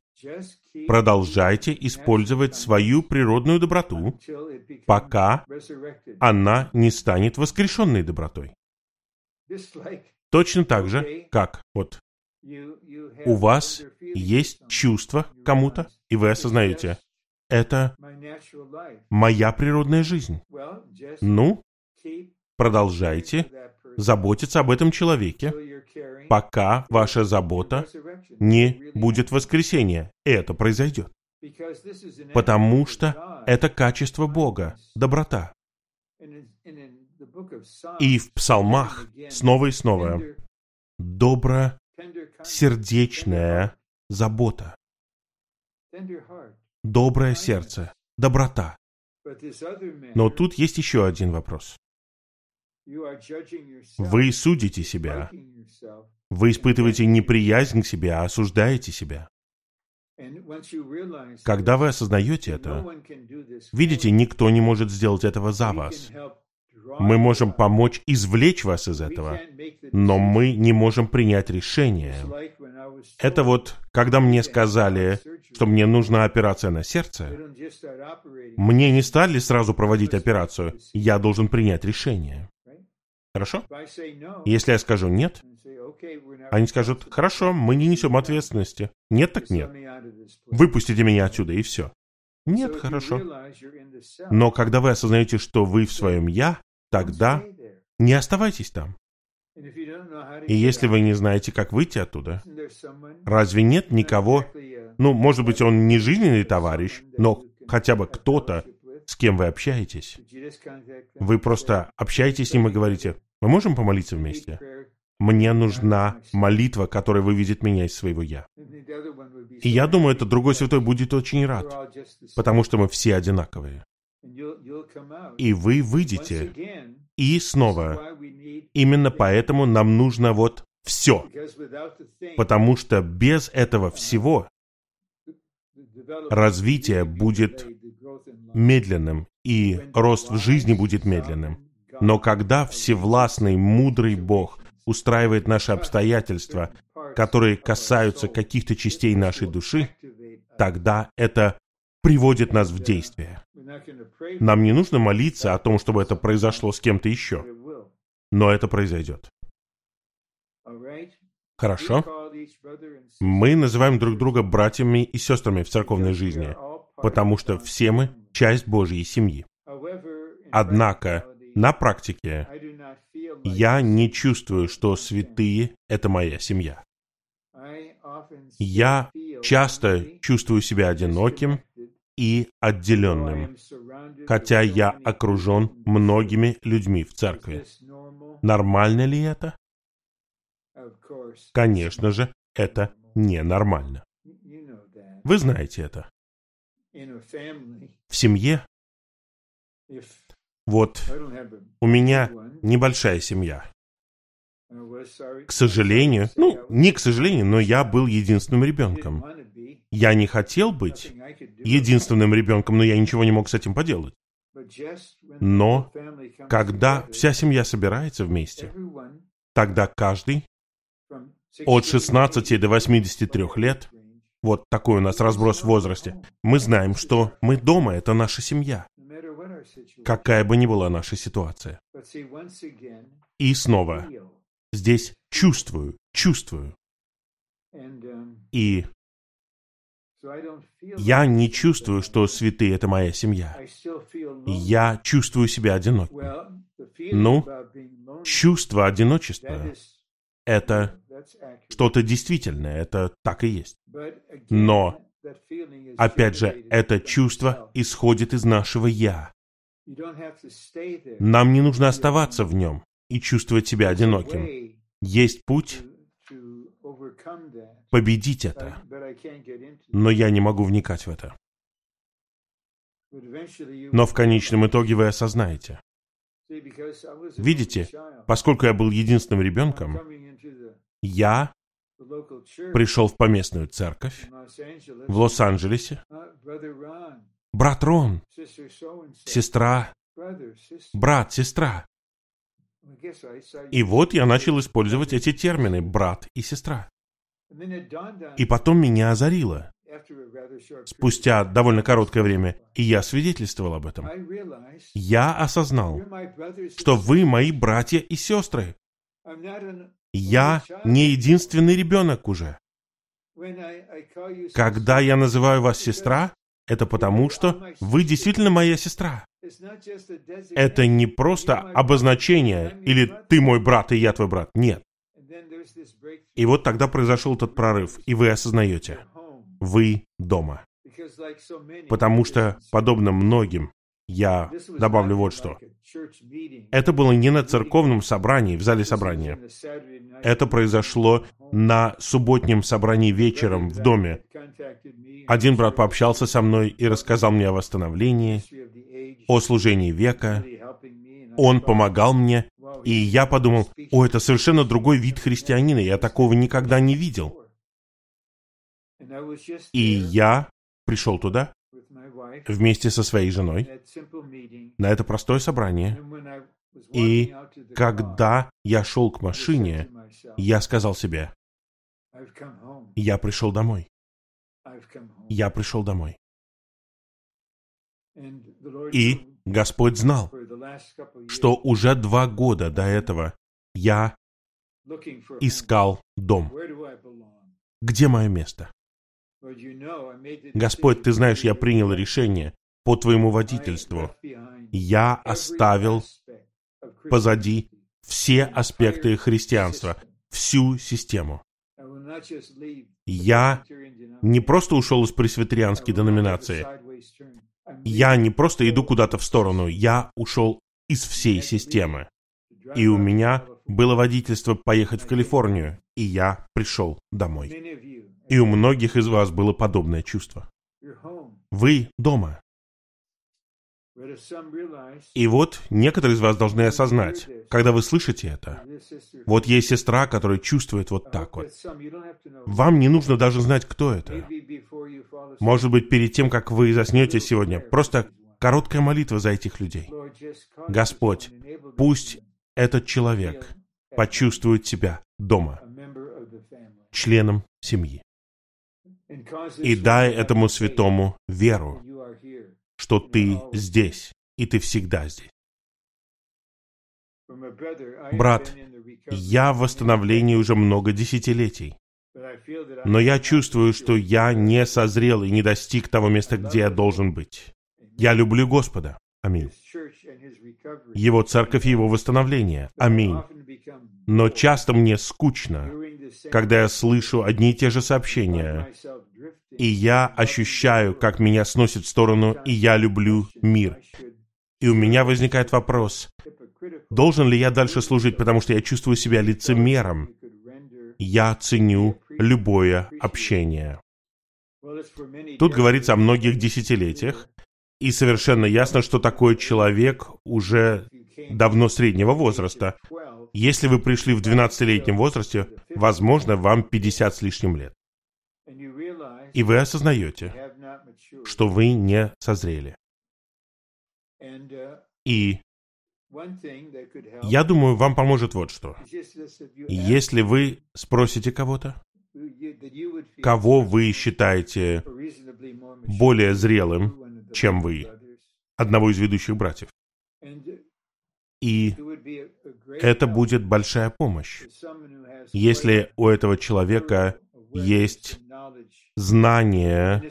Продолжайте использовать свою природную доброту, пока она не станет воскрешенной добротой. Точно так же, как вот у вас есть чувство кому-то, и вы осознаете, это моя природная жизнь. Ну, продолжайте заботиться об этом человеке, пока ваша забота не будет воскресения. Это произойдет. Потому что это качество Бога, доброта. И в псалмах снова и снова добро сердечная забота, доброе сердце, доброта. Но тут есть еще один вопрос. Вы судите себя. Вы испытываете неприязнь к себе, а осуждаете себя. Когда вы осознаете это, видите, никто не может сделать этого за вас. Мы можем помочь извлечь вас из этого, но мы не можем принять решение. Это вот, когда мне сказали, что мне нужна операция на сердце, мне не стали сразу проводить операцию, я должен принять решение. Хорошо? Если я скажу «нет», они скажут «хорошо, мы не несем ответственности». Нет так нет. Выпустите меня отсюда, и все. Нет, хорошо. Но когда вы осознаете, что вы в своем «я», тогда не оставайтесь там. И если вы не знаете, как выйти оттуда, разве нет никого, ну, может быть, он не жизненный товарищ, но хотя бы кто-то, с кем вы общаетесь. Вы просто общаетесь с ним и говорите, мы можем помолиться вместе? Мне нужна молитва, которая выведет меня из своего «я». И я думаю, этот другой святой будет очень рад, потому что мы все одинаковые. И вы выйдете. И снова. Именно поэтому нам нужно вот все. Потому что без этого всего развитие будет медленным, и рост в жизни будет медленным. Но когда всевластный, мудрый Бог устраивает наши обстоятельства, которые касаются каких-то частей нашей души, тогда это приводит нас в действие. Нам не нужно молиться о том, чтобы это произошло с кем-то еще, но это произойдет. Хорошо? Мы называем друг друга братьями и сестрами в церковной жизни, потому что все мы часть Божьей семьи. Однако, на практике, я не чувствую, что святые — это моя семья. Я часто чувствую себя одиноким и отделенным, хотя я окружен многими людьми в церкви. Нормально ли это? Конечно же, это ненормально. Вы знаете это. В семье вот у меня небольшая семья. К сожалению, ну, не к сожалению, но я был единственным ребенком. Я не хотел быть единственным ребенком, но я ничего не мог с этим поделать. Но когда вся семья собирается вместе, тогда каждый от 16 до 83 лет, вот такой у нас разброс в возрасте, мы знаем, что мы дома, это наша семья какая бы ни была наша ситуация. И снова, здесь чувствую, чувствую. И я не чувствую, что святые — это моя семья. Я чувствую себя одиноким. Ну, чувство одиночества — это что-то действительное, это так и есть. Но, опять же, это чувство исходит из нашего «я». Нам не нужно оставаться в нем и чувствовать себя одиноким. Есть путь победить это, но я не могу вникать в это. Но в конечном итоге вы осознаете. Видите, поскольку я был единственным ребенком, я пришел в поместную церковь в Лос-Анджелесе. Брат Рон, сестра, брат, сестра. И вот я начал использовать эти термины «брат» и «сестра». И потом меня озарило. Спустя довольно короткое время, и я свидетельствовал об этом. Я осознал, что вы мои братья и сестры. Я не единственный ребенок уже. Когда я называю вас сестра, это потому, что вы действительно моя сестра. Это не просто обозначение, или ты мой брат, и я твой брат. Нет. И вот тогда произошел этот прорыв, и вы осознаете, вы дома. Потому что, подобно многим, я добавлю вот что. Это было не на церковном собрании, в зале собрания. Это произошло на субботнем собрании вечером в доме. Один брат пообщался со мной и рассказал мне о восстановлении, о служении века. Он помогал мне, и я подумал, о, это совершенно другой вид христианина, я такого никогда не видел. И я пришел туда вместе со своей женой на это простое собрание. И когда я шел к машине, я сказал себе, я пришел домой. Я пришел домой. И Господь знал, что уже два года до этого я искал дом. Где мое место? Господь, ты знаешь, я принял решение по твоему водительству. Я оставил позади все аспекты христианства, всю систему. Я не просто ушел из пресвитерианской деноминации. Я не просто иду куда-то в сторону. Я ушел из всей системы. И у меня было водительство поехать в Калифорнию, и я пришел домой. И у многих из вас было подобное чувство. Вы дома. И вот некоторые из вас должны осознать, когда вы слышите это, вот есть сестра, которая чувствует вот так вот. Вам не нужно даже знать, кто это. Может быть, перед тем, как вы заснете сегодня, просто короткая молитва за этих людей. Господь, пусть этот человек почувствует себя дома, членом семьи. И дай этому святому веру, что ты здесь, и ты всегда здесь. Брат, я в восстановлении уже много десятилетий, но я чувствую, что я не созрел и не достиг того места, где я должен быть. Я люблю Господа. Аминь. Его церковь и его восстановление. Аминь. Но часто мне скучно, когда я слышу одни и те же сообщения, и я ощущаю, как меня сносит в сторону, и я люблю мир. И у меня возникает вопрос, должен ли я дальше служить, потому что я чувствую себя лицемером. Я ценю любое общение. Тут говорится о многих десятилетиях, и совершенно ясно, что такой человек уже давно среднего возраста. Если вы пришли в 12-летнем возрасте, возможно, вам 50 с лишним лет. И вы осознаете, что вы не созрели. И я думаю, вам поможет вот что. Если вы спросите кого-то, кого вы считаете более зрелым, чем вы, одного из ведущих братьев, и это будет большая помощь, если у этого человека есть знание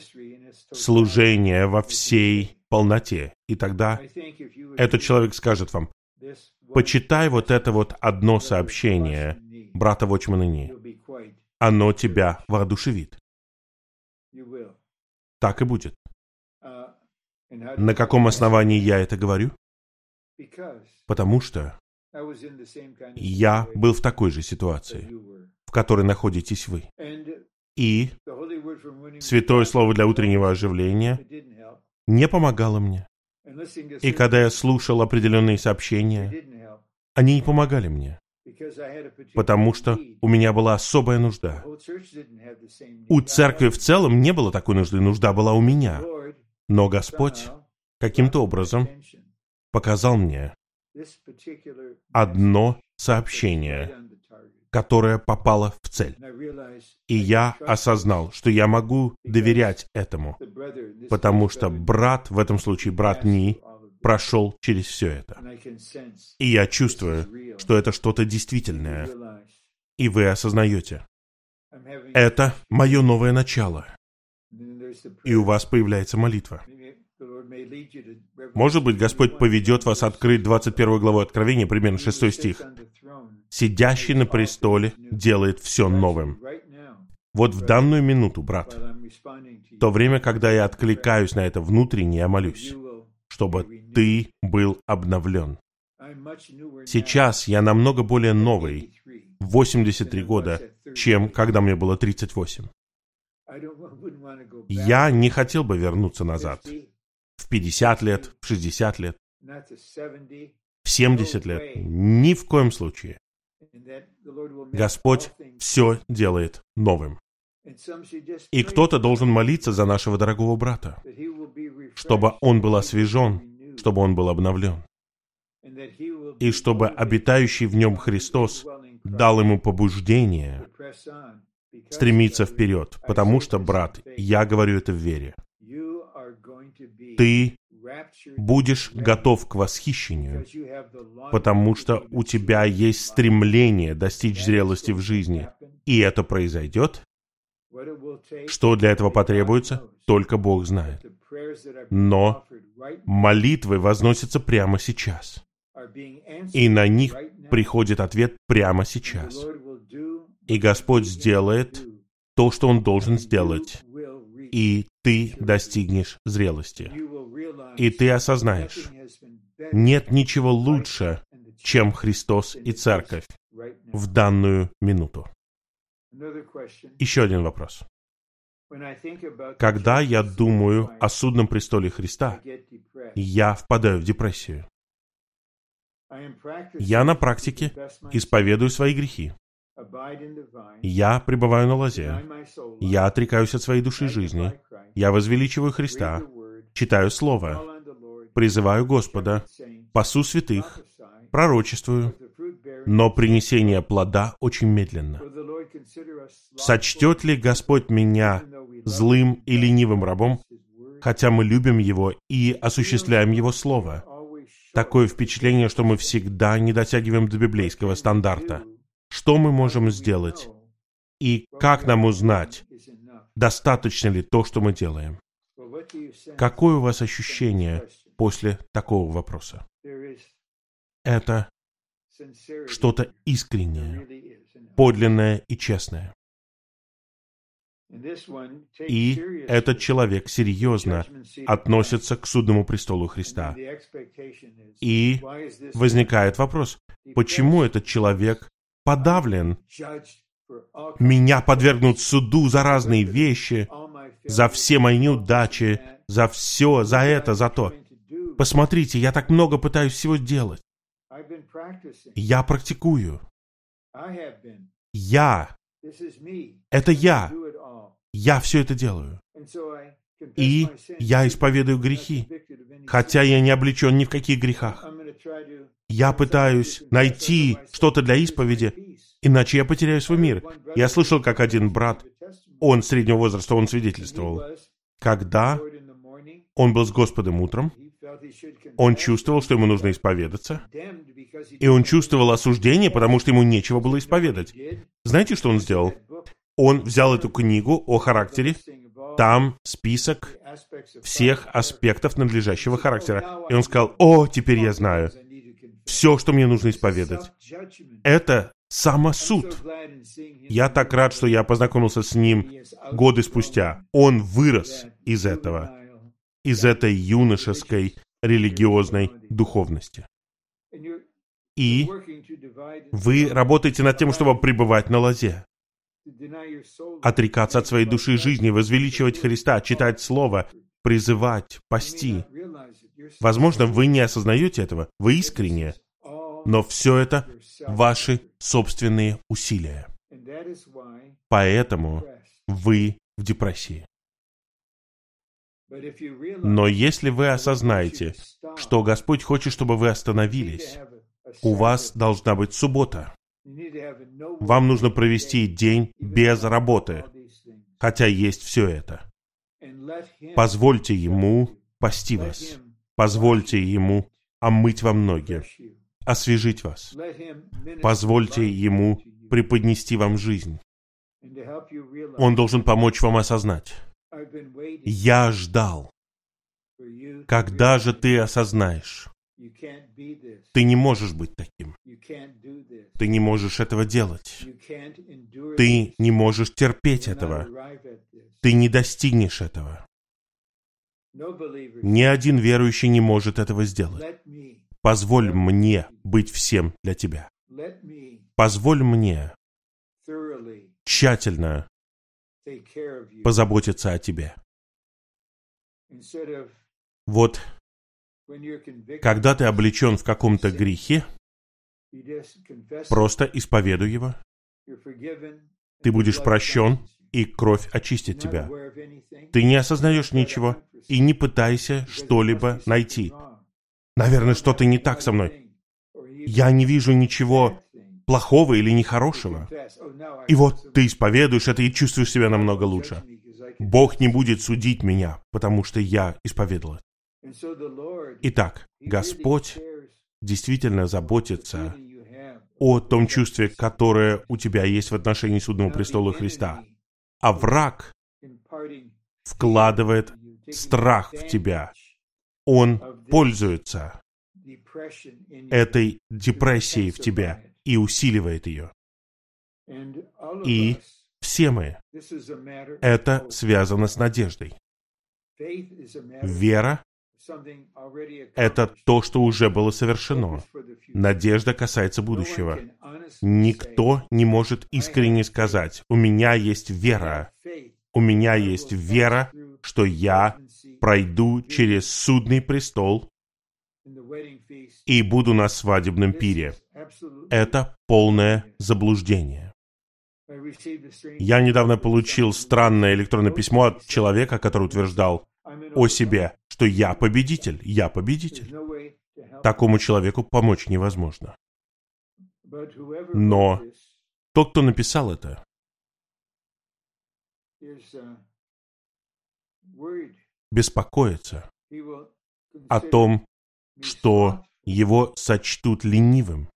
служения во всей полноте. И тогда этот человек скажет вам, почитай вот это вот одно сообщение брата Вочмана Ни. Оно тебя воодушевит. Так и будет. На каком основании я это говорю? Потому что я был в такой же ситуации, в которой находитесь вы. И Святое Слово для утреннего оживления не помогало мне. И когда я слушал определенные сообщения, они не помогали мне, потому что у меня была особая нужда. У церкви в целом не было такой нужды, нужда была у меня. Но Господь каким-то образом показал мне одно сообщение, которое попало в цель. И я осознал, что я могу доверять этому, потому что брат, в этом случае брат Ни, прошел через все это. И я чувствую, что это что-то действительное. И вы осознаете. Это мое новое начало. И у вас появляется молитва. Может быть, Господь поведет вас открыть 21 главу Откровения, примерно 6 стих. «Сидящий на престоле делает все новым». Вот в данную минуту, брат, то время, когда я откликаюсь на это внутренне, я молюсь, чтобы ты был обновлен. Сейчас я намного более новый, 83 года, чем когда мне было 38. Я не хотел бы вернуться назад в 50 лет, в 60 лет, в 70 лет. Ни в коем случае. Господь все делает новым. И кто-то должен молиться за нашего дорогого брата, чтобы он был освежен, чтобы он был обновлен, и чтобы обитающий в нем Христос дал ему побуждение стремиться вперед, потому что, брат, я говорю это в вере. Ты будешь готов к восхищению, потому что у тебя есть стремление достичь зрелости в жизни, и это произойдет. Что для этого потребуется, только Бог знает. Но молитвы возносятся прямо сейчас. И на них приходит ответ прямо сейчас. И Господь сделает то, что Он должен сделать и ты достигнешь зрелости. И ты осознаешь, нет ничего лучше, чем Христос и Церковь в данную минуту. Еще один вопрос. Когда я думаю о судном престоле Христа, я впадаю в депрессию. Я на практике исповедую свои грехи. Я пребываю на лозе. Я отрекаюсь от своей души жизни. Я возвеличиваю Христа. Читаю Слово. Призываю Господа. Пасу святых. Пророчествую. Но принесение плода очень медленно. Сочтет ли Господь меня злым и ленивым рабом, хотя мы любим Его и осуществляем Его Слово? Такое впечатление, что мы всегда не дотягиваем до библейского стандарта. Что мы можем сделать? И как нам узнать, достаточно ли то, что мы делаем? Какое у вас ощущение после такого вопроса? Это что-то искреннее, подлинное и честное. И этот человек серьезно относится к судному престолу Христа. И возникает вопрос, почему этот человек подавлен. Меня подвергнут суду за разные вещи, за все мои неудачи, за все, за это, за то. Посмотрите, я так много пытаюсь всего делать. Я практикую. Я. Это я. Я все это делаю. И я исповедую грехи, хотя я не облечен ни в каких грехах. Я пытаюсь найти что-то для исповеди, иначе я потеряю свой мир. Я слышал, как один брат, он среднего возраста, он свидетельствовал, когда он был с Господом утром, он чувствовал, что ему нужно исповедаться, и он чувствовал осуждение, потому что ему нечего было исповедать. Знаете, что он сделал? Он взял эту книгу о характере, там список всех аспектов надлежащего характера. И он сказал, о, теперь я знаю все, что мне нужно исповедать. Это самосуд. Я так рад, что я познакомился с ним годы спустя. Он вырос из этого, из этой юношеской религиозной духовности. И вы работаете над тем, чтобы пребывать на лозе. Отрекаться от своей души и жизни, возвеличивать Христа, читать Слово, призывать, пасти. Возможно, вы не осознаете этого, вы искренне, но все это ваши собственные усилия. Поэтому вы в депрессии. Но если вы осознаете, что Господь хочет, чтобы вы остановились, у вас должна быть суббота. Вам нужно провести день без работы, хотя есть все это. Позвольте Ему пасти вас. Позвольте Ему омыть вам ноги, освежить вас. Позвольте Ему преподнести вам жизнь. Он должен помочь вам осознать. Я ждал. Когда же ты осознаешь? Ты не можешь быть таким. Ты не можешь этого делать. Ты не можешь терпеть этого. Ты не достигнешь этого. Ни один верующий не может этого сделать. Позволь мне быть всем для тебя. Позволь мне тщательно позаботиться о тебе. Вот, когда ты облечен в каком-то грехе, просто исповедуй его. Ты будешь прощен, и кровь очистит тебя. Ты не осознаешь ничего и не пытайся что-либо найти. Наверное, что-то не так со мной. Я не вижу ничего плохого или нехорошего. И вот ты исповедуешь это и чувствуешь себя намного лучше. Бог не будет судить меня, потому что я исповедовал. Итак, Господь действительно заботится о том чувстве, которое у тебя есть в отношении судного престола Христа. А враг вкладывает страх в тебя. Он пользуется этой депрессией в тебя и усиливает ее. И все мы. Это связано с надеждой. Вера — это то, что уже было совершено. Надежда касается будущего. Никто не может искренне сказать, у меня есть вера, у меня есть вера, что я пройду через судный престол и буду на свадебном пире. Это полное заблуждение. Я недавно получил странное электронное письмо от человека, который утверждал о себе, что я победитель, я победитель. Такому человеку помочь невозможно. Но тот, кто написал это, беспокоится о том, что его сочтут ленивым.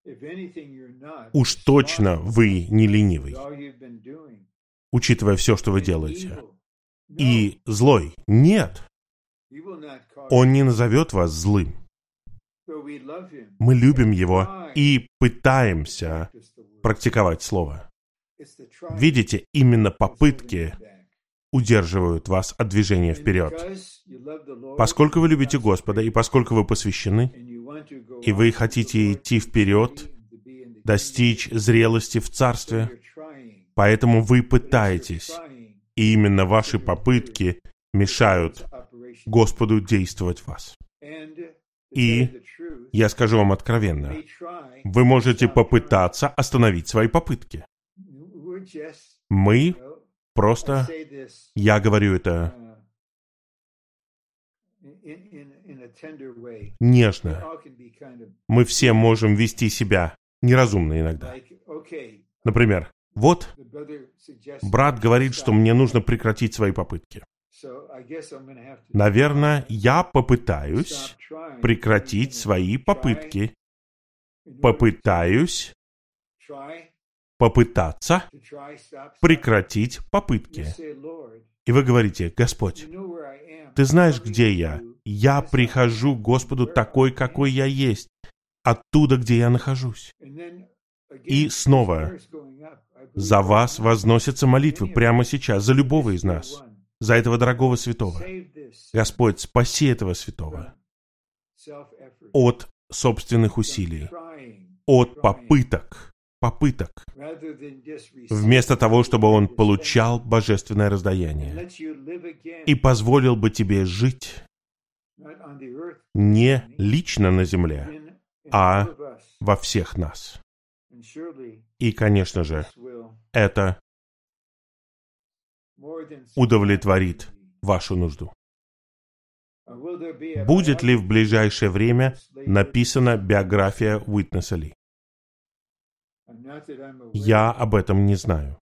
Уж точно вы не ленивый, учитывая все, что вы делаете. И злой. Нет. Он не назовет вас злым. Мы любим его и пытаемся практиковать слово. Видите, именно попытки удерживают вас от движения вперед. Поскольку вы любите Господа и поскольку вы посвящены, и вы хотите идти вперед, достичь зрелости в Царстве, поэтому вы пытаетесь, и именно ваши попытки мешают Господу действовать в вас. И я скажу вам откровенно, вы можете попытаться остановить свои попытки. Мы просто, я говорю это нежно. Мы все можем вести себя неразумно иногда. Например, вот брат говорит, что мне нужно прекратить свои попытки. Наверное, я попытаюсь прекратить свои попытки. Попытаюсь попытаться прекратить попытки. И вы говорите, Господь, ты знаешь, где я? Я прихожу к Господу такой, какой я есть, оттуда, где я нахожусь. И снова за вас возносятся молитвы прямо сейчас, за любого из нас, за этого дорогого святого. Господь, спаси этого святого от собственных усилий, от попыток, попыток, вместо того, чтобы он получал божественное раздаяние и позволил бы тебе жить не лично на земле, а во всех нас. И, конечно же, это удовлетворит вашу нужду. Будет ли в ближайшее время написана биография Уитнеса Ли? Я об этом не знаю.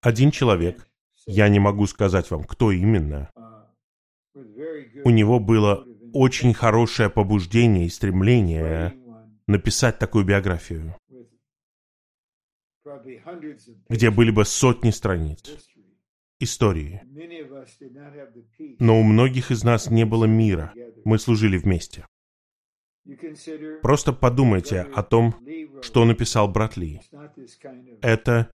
Один человек, я не могу сказать вам, кто именно, у него было очень хорошее побуждение и стремление написать такую биографию, где были бы сотни страниц истории. Но у многих из нас не было мира. Мы служили вместе. Просто подумайте о том, что написал брат Ли. Это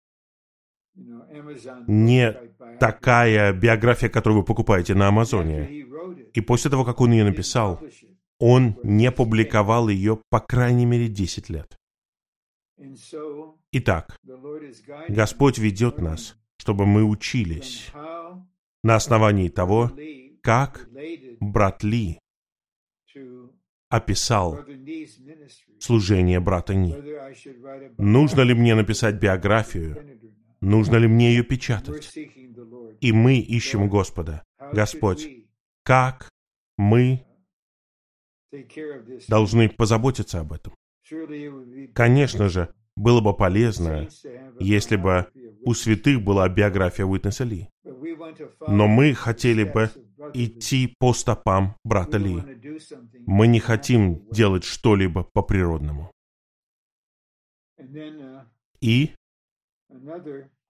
не такая биография, которую вы покупаете на Амазоне. И после того, как он ее написал, он не публиковал ее по крайней мере 10 лет. Итак, Господь ведет нас, чтобы мы учились на основании того, как брат Ли описал служение брата Ни. Нужно ли мне написать биографию? Нужно ли мне ее печатать? И мы ищем Господа. Господь, как мы должны позаботиться об этом? Конечно же, было бы полезно, если бы у святых была биография Уитнеса Ли. Но мы хотели бы идти по стопам брата Ли. Мы не хотим делать что-либо по-природному. И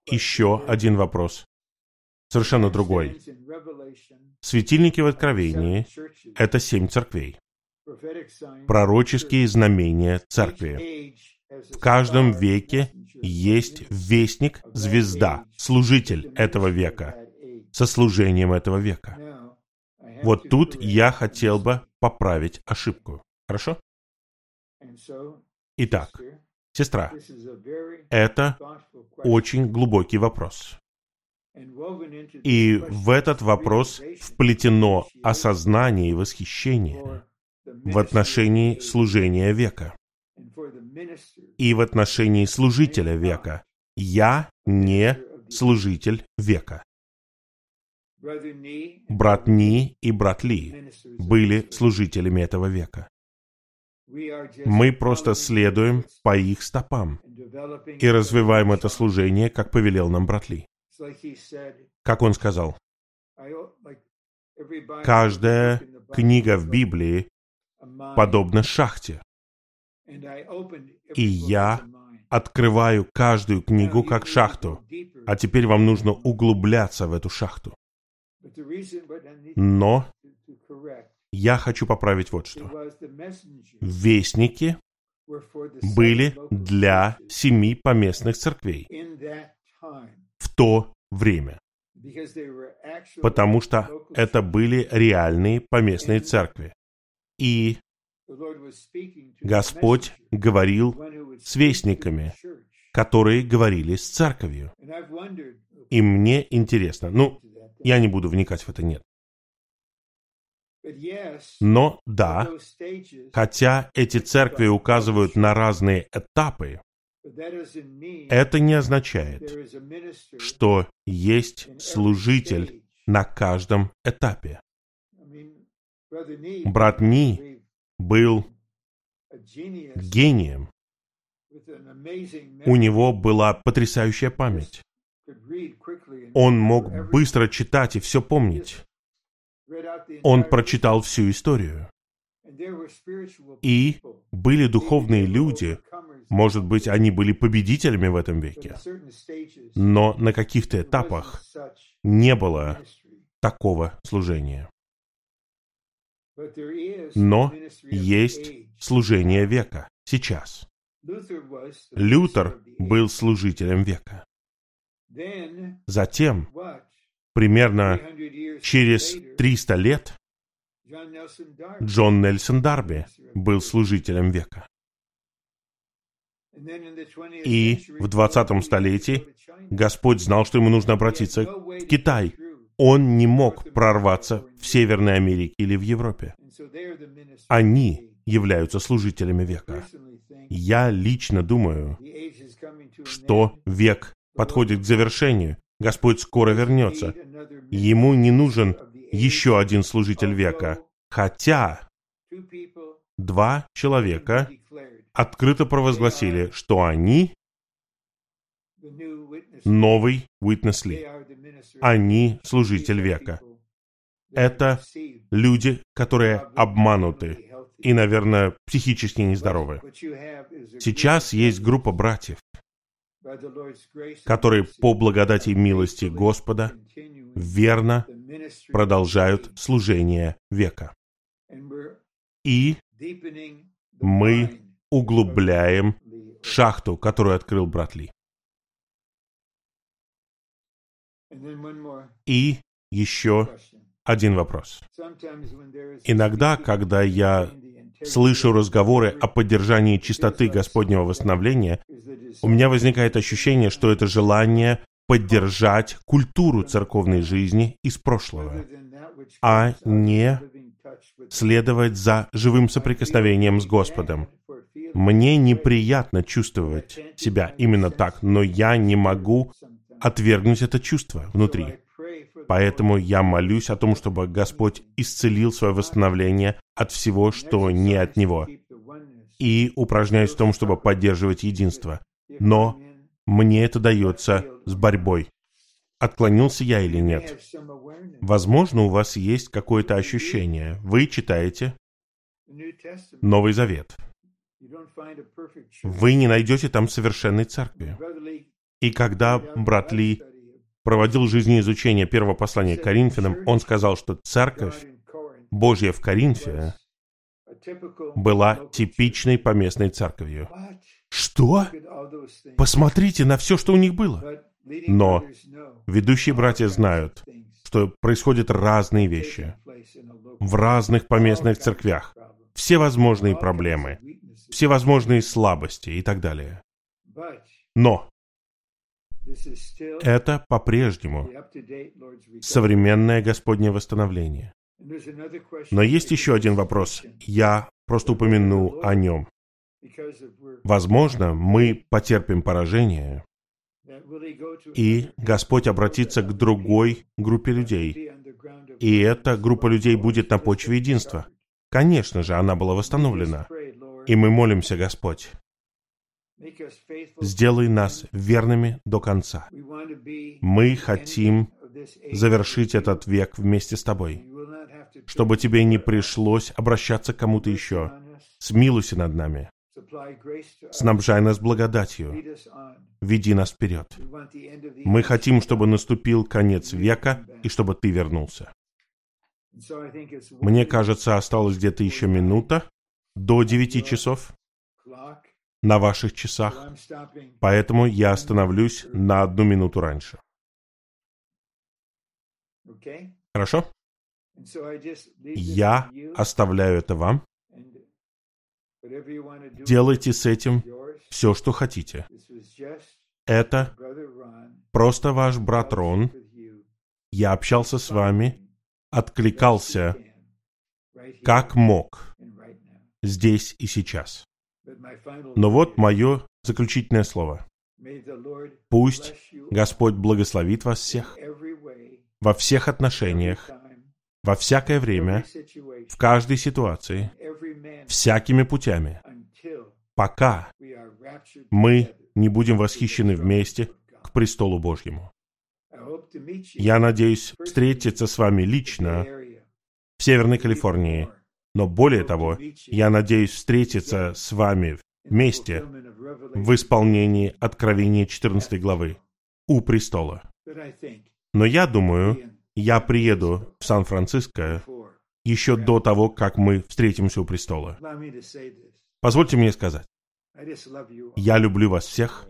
еще один вопрос, совершенно другой. Светильники в Откровении — это семь церквей. Пророческие знамения церкви. В каждом веке есть вестник, звезда, служитель этого века, со служением этого века. Вот тут я хотел бы поправить ошибку. Хорошо? Итак, сестра, это очень глубокий вопрос. И в этот вопрос вплетено осознание и восхищение в отношении служения века и в отношении служителя века. Я не служитель века. Брат Ни и брат Ли были служителями этого века. Мы просто следуем по их стопам и развиваем это служение, как повелел нам брат Ли. Как он сказал, каждая книга в Библии подобна шахте. И я открываю каждую книгу как шахту. А теперь вам нужно углубляться в эту шахту. Но я хочу поправить вот что. Вестники были для семи поместных церквей в то время, потому что это были реальные поместные церкви. И Господь говорил с вестниками, которые говорили с церковью. И мне интересно, ну, я не буду вникать в это, нет. Но да, хотя эти церкви указывают на разные этапы, это не означает, что есть служитель на каждом этапе. Брат Ни был гением. У него была потрясающая память. Он мог быстро читать и все помнить. Он прочитал всю историю. И были духовные люди, может быть, они были победителями в этом веке, но на каких-то этапах не было такого служения. Но есть служение века сейчас. Лютер был служителем века. Затем, примерно через 300 лет, Джон Нельсон Дарби был служителем века. И в 20 столетии Господь знал, что ему нужно обратиться в Китай. Он не мог прорваться в Северной Америке или в Европе. Они являются служителями века. Я лично думаю, что век подходит к завершению. Господь скоро вернется. Ему не нужен еще один служитель века. Хотя два человека открыто провозгласили, что они новый Witness Ли. Они служитель века. Это люди, которые обмануты и, наверное, психически нездоровы. Сейчас есть группа братьев, которые по благодати и милости Господа верно продолжают служение века. И мы углубляем шахту, которую открыл брат Ли. И еще один вопрос. Иногда, когда я слышу разговоры о поддержании чистоты Господнего восстановления, у меня возникает ощущение, что это желание поддержать культуру церковной жизни из прошлого, а не следовать за живым соприкосновением с Господом. Мне неприятно чувствовать себя именно так, но я не могу отвергнуть это чувство внутри. Поэтому я молюсь о том, чтобы Господь исцелил свое восстановление от всего, что не от Него. И упражняюсь в том, чтобы поддерживать единство. Но мне это дается с борьбой. Отклонился я или нет? Возможно, у вас есть какое-то ощущение. Вы читаете Новый Завет. Вы не найдете там совершенной церкви. И когда брат Ли проводил жизнеизучение первого послания к Коринфянам, он сказал, что церковь Божья в Коринфе была типичной поместной церковью. Что? Посмотрите на все, что у них было. Но ведущие братья знают, что происходят разные вещи в разных поместных церквях. Все возможные проблемы, все возможные слабости и так далее. Но это по-прежнему современное Господнее восстановление. Но есть еще один вопрос. Я просто упомяну о нем. Возможно, мы потерпим поражение, и Господь обратится к другой группе людей. И эта группа людей будет на почве единства. Конечно же, она была восстановлена. И мы молимся, Господь, Сделай нас верными до конца. Мы хотим завершить этот век вместе с тобой, чтобы тебе не пришлось обращаться к кому-то еще. Смилуйся над нами. Снабжай нас благодатью. Веди нас вперед. Мы хотим, чтобы наступил конец века и чтобы ты вернулся. Мне кажется, осталось где-то еще минута до девяти часов на ваших часах, поэтому я остановлюсь на одну минуту раньше. Хорошо? Я оставляю это вам. Делайте с этим все, что хотите. Это просто ваш брат Рон. Я общался с вами, откликался, как мог, здесь и сейчас. Но вот мое заключительное слово. Пусть Господь благословит вас всех во всех отношениях, во всякое время, в каждой ситуации, всякими путями, пока мы не будем восхищены вместе к престолу Божьему. Я надеюсь встретиться с вами лично в Северной Калифорнии но более того, я надеюсь встретиться с вами вместе в исполнении Откровения 14 главы у престола. Но я думаю, я приеду в Сан-Франциско еще до того, как мы встретимся у престола. Позвольте мне сказать, я люблю вас всех,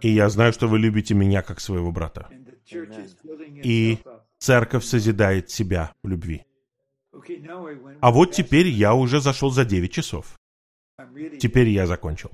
и я знаю, что вы любите меня как своего брата. И церковь созидает себя в любви. А вот теперь я уже зашел за 9 часов. Теперь я закончил.